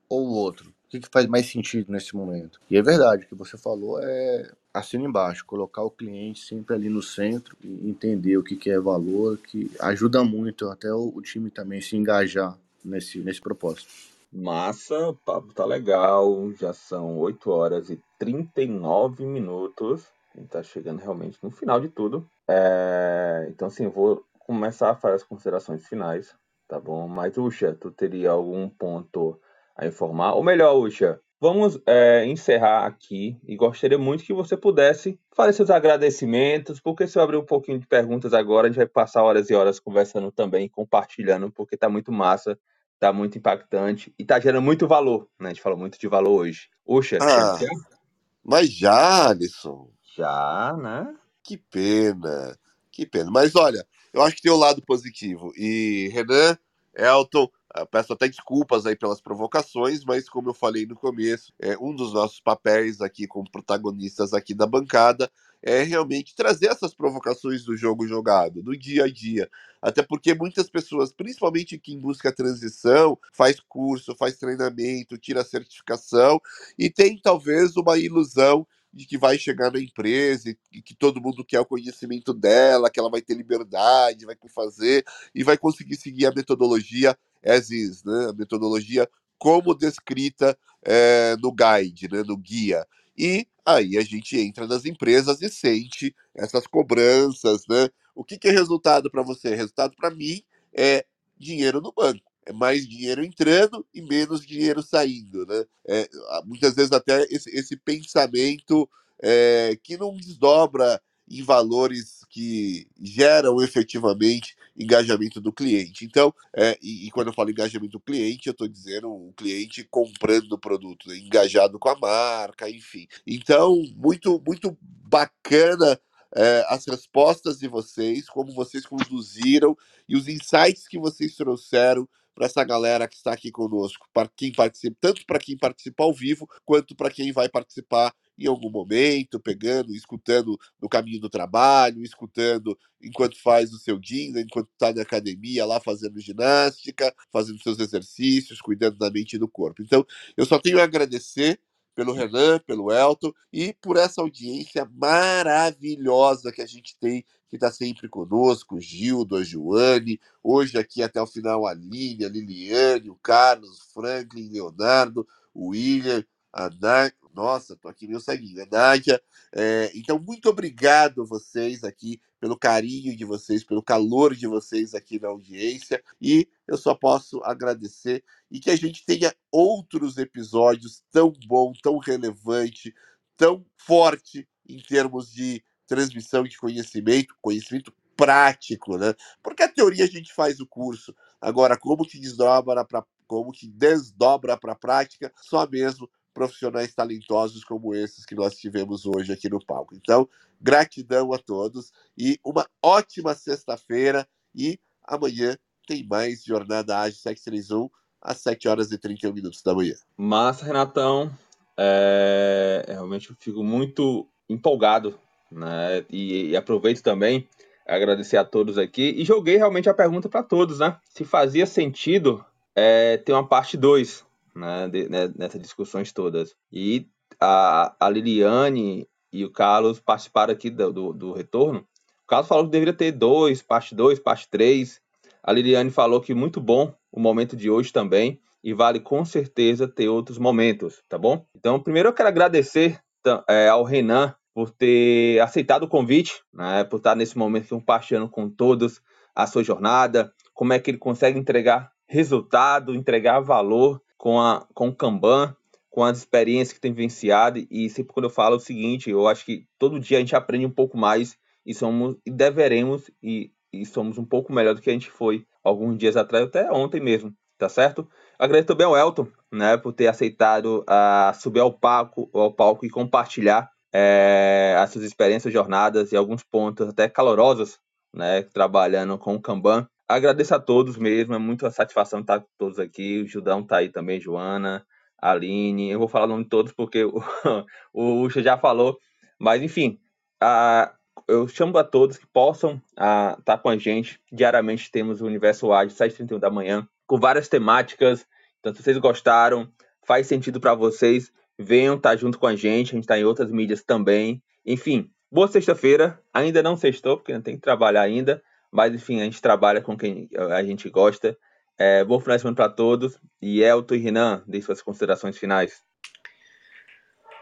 ou o outro? O que, que faz mais sentido nesse momento? E é verdade, o que você falou é assina embaixo, colocar o cliente sempre ali no centro e entender o que, que é valor, que ajuda muito até o, o time também se engajar nesse, nesse propósito. Massa, o papo tá legal. Já são 8 horas e 39 minutos. A gente tá chegando realmente no final de tudo. É... Então, eu vou começar a fazer as considerações finais, tá bom? Mas, Uxa, tu teria algum ponto a informar? Ou melhor, Uxa, vamos é, encerrar aqui e gostaria muito que você pudesse fazer seus agradecimentos, porque se eu abrir um pouquinho de perguntas agora, a gente vai passar horas e horas conversando também, compartilhando, porque tá muito massa tá muito impactante e tá gerando muito valor, né? A gente falou muito de valor hoje. Uxa, ah, mas já, Alisson. Já, né? Que pena, que pena. Mas olha, eu acho que tem o um lado positivo. E Renan, Elton, peço até desculpas aí pelas provocações, mas como eu falei no começo, é um dos nossos papéis aqui como protagonistas aqui da bancada é realmente trazer essas provocações do jogo jogado, do dia a dia. Até porque muitas pessoas, principalmente quem busca transição, faz curso, faz treinamento, tira certificação e tem talvez uma ilusão de que vai chegar na empresa e que todo mundo quer o conhecimento dela, que ela vai ter liberdade, vai fazer e vai conseguir seguir a metodologia as is, né? a metodologia como descrita é, no guide, né? no guia. E aí a gente entra nas empresas e sente essas cobranças, né? O que, que é resultado para você? Resultado para mim é dinheiro no banco. É mais dinheiro entrando e menos dinheiro saindo, né? É, muitas vezes até esse, esse pensamento é, que não desdobra em valores que geram efetivamente engajamento do cliente. Então, é, e, e, quando eu falo engajamento do cliente, eu estou dizendo o cliente comprando o produto, né? engajado com a marca, enfim. Então, muito, muito bacana é, as respostas de vocês, como vocês conduziram e os insights que vocês trouxeram para essa galera que está aqui conosco, para quem participa, tanto para quem participa ao vivo, quanto para quem vai participar em algum momento, pegando, escutando no caminho do trabalho, escutando enquanto faz o seu jeans, enquanto está na academia lá fazendo ginástica, fazendo seus exercícios, cuidando da mente e do corpo. Então, eu só tenho a agradecer pelo Renan, pelo Elton e por essa audiência maravilhosa que a gente tem, que está sempre conosco, Gildo, a Joane, hoje aqui até o final a Aline, a Liliane, o Carlos, o Franklin, Leonardo, o William, a Nádia, nossa, tô aqui meio ceguinho, a Nádia. É, então, muito obrigado a vocês aqui pelo carinho de vocês, pelo calor de vocês aqui na audiência. E eu só posso agradecer e que a gente tenha outros episódios tão bom, tão relevante, tão forte em termos de transmissão de conhecimento, conhecimento prático, né? Porque a teoria a gente faz o curso. Agora, como que desdobra para como que desdobra para a prática, só mesmo profissionais talentosos como esses que nós tivemos hoje aqui no palco. Então, gratidão a todos e uma ótima sexta-feira e amanhã tem mais Jornada Ágil 731 às 7 horas e 31 minutos da manhã. Massa, Renatão. É, realmente eu fico muito empolgado, né? E, e aproveito também agradecer a todos aqui e joguei realmente a pergunta para todos, né? Se fazia sentido é, ter uma parte 2 né, de, né, nessas discussões todas. E a, a Liliane e o Carlos participaram aqui do, do, do retorno. O Carlos falou que deveria ter dois, parte 2, parte 3. A Liliane falou que muito bom o momento de hoje também e vale com certeza ter outros momentos, tá bom? Então, primeiro eu quero agradecer é, ao Renan por ter aceitado o convite, né, por estar nesse momento compartilhando com todos a sua jornada, como é que ele consegue entregar resultado, entregar valor com, a, com o Kanban, com as experiências que tem vivenciado. E sempre quando eu falo o seguinte, eu acho que todo dia a gente aprende um pouco mais e somos e deveremos e, e somos um pouco melhor do que a gente foi alguns dias atrás, até ontem mesmo, tá certo? Agradeço também ao Elton, né, por ter aceitado a subir ao palco, ao palco e compartilhar é, as suas experiências, jornadas e alguns pontos até calorosos, né, trabalhando com o Kanban. Agradeço a todos mesmo, é muito a satisfação estar todos aqui. O Judão está aí também, Joana, Aline. Eu vou falar o nome de todos porque o, o Ucha já falou. Mas, enfim, a, eu chamo a todos que possam estar tá com a gente. Diariamente temos o Universo Ágil, 7h31 da manhã, com várias temáticas. Então, se vocês gostaram, faz sentido para vocês, venham estar tá junto com a gente. A gente está em outras mídias também. Enfim, boa sexta-feira. Ainda não sextou, porque não tem que trabalhar ainda. Mas enfim, a gente trabalha com quem a gente gosta. É, bom final de semana para todos. E Elton e Renan, deixe suas considerações finais.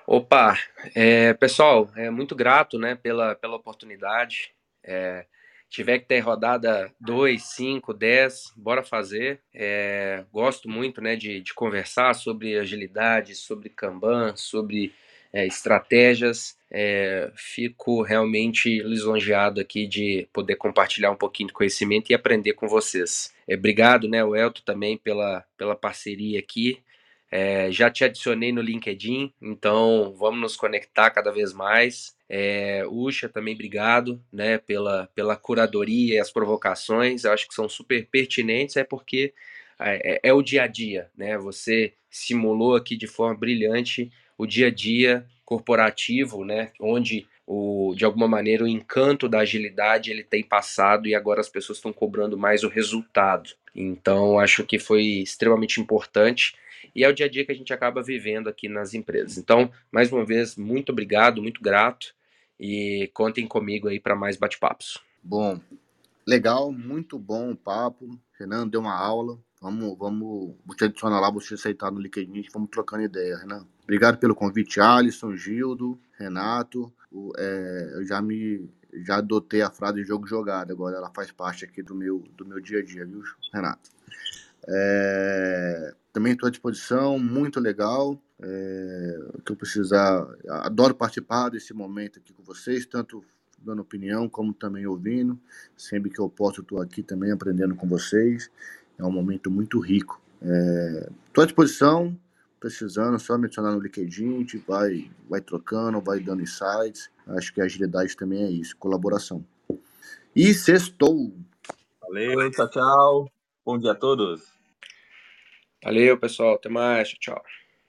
Opa, é, pessoal, é muito grato né, pela, pela oportunidade. É, tiver que ter rodada 2, 5, 10, bora fazer. É, gosto muito né, de, de conversar sobre agilidade, sobre Kanban, sobre é, estratégias. É, fico realmente lisonjeado aqui de poder compartilhar um pouquinho de conhecimento e aprender com vocês. É, obrigado, né, o Elton, também pela, pela parceria aqui. É, já te adicionei no LinkedIn, então vamos nos conectar cada vez mais. É, Uxa, também obrigado né, pela, pela curadoria e as provocações, eu acho que são super pertinentes, é porque é, é, é o dia a dia, né? Você simulou aqui de forma brilhante o dia a dia corporativo, né, onde o, de alguma maneira o encanto da agilidade ele tem passado e agora as pessoas estão cobrando mais o resultado. Então acho que foi extremamente importante e é o dia a dia que a gente acaba vivendo aqui nas empresas. Então, mais uma vez, muito obrigado, muito grato e contem comigo aí para mais bate-papos. Bom, legal, muito bom o papo. Renan deu uma aula, Vamos, vamos, vou te adicionar lá, você aceitar no LinkedIn, vamos trocando ideia, Renan. Obrigado pelo convite, Alisson, Gildo, Renato. O, é, eu já me já adotei a frase jogo jogado, agora ela faz parte aqui do meu, do meu dia a dia, viu, Renato? É, também estou à disposição, muito legal. É, que eu precisar, adoro participar desse momento aqui com vocês, tanto dando opinião como também ouvindo. Sempre que eu posso, estou aqui também aprendendo com vocês. É um momento muito rico. Estou é, à disposição, precisando, só me adicionar no LinkedIn, a gente vai, vai trocando, vai dando insights. Acho que a agilidade também é isso, colaboração. E sextou! Valeu, tchau, tchau. Bom dia a todos. Valeu, pessoal. Até mais. Tchau.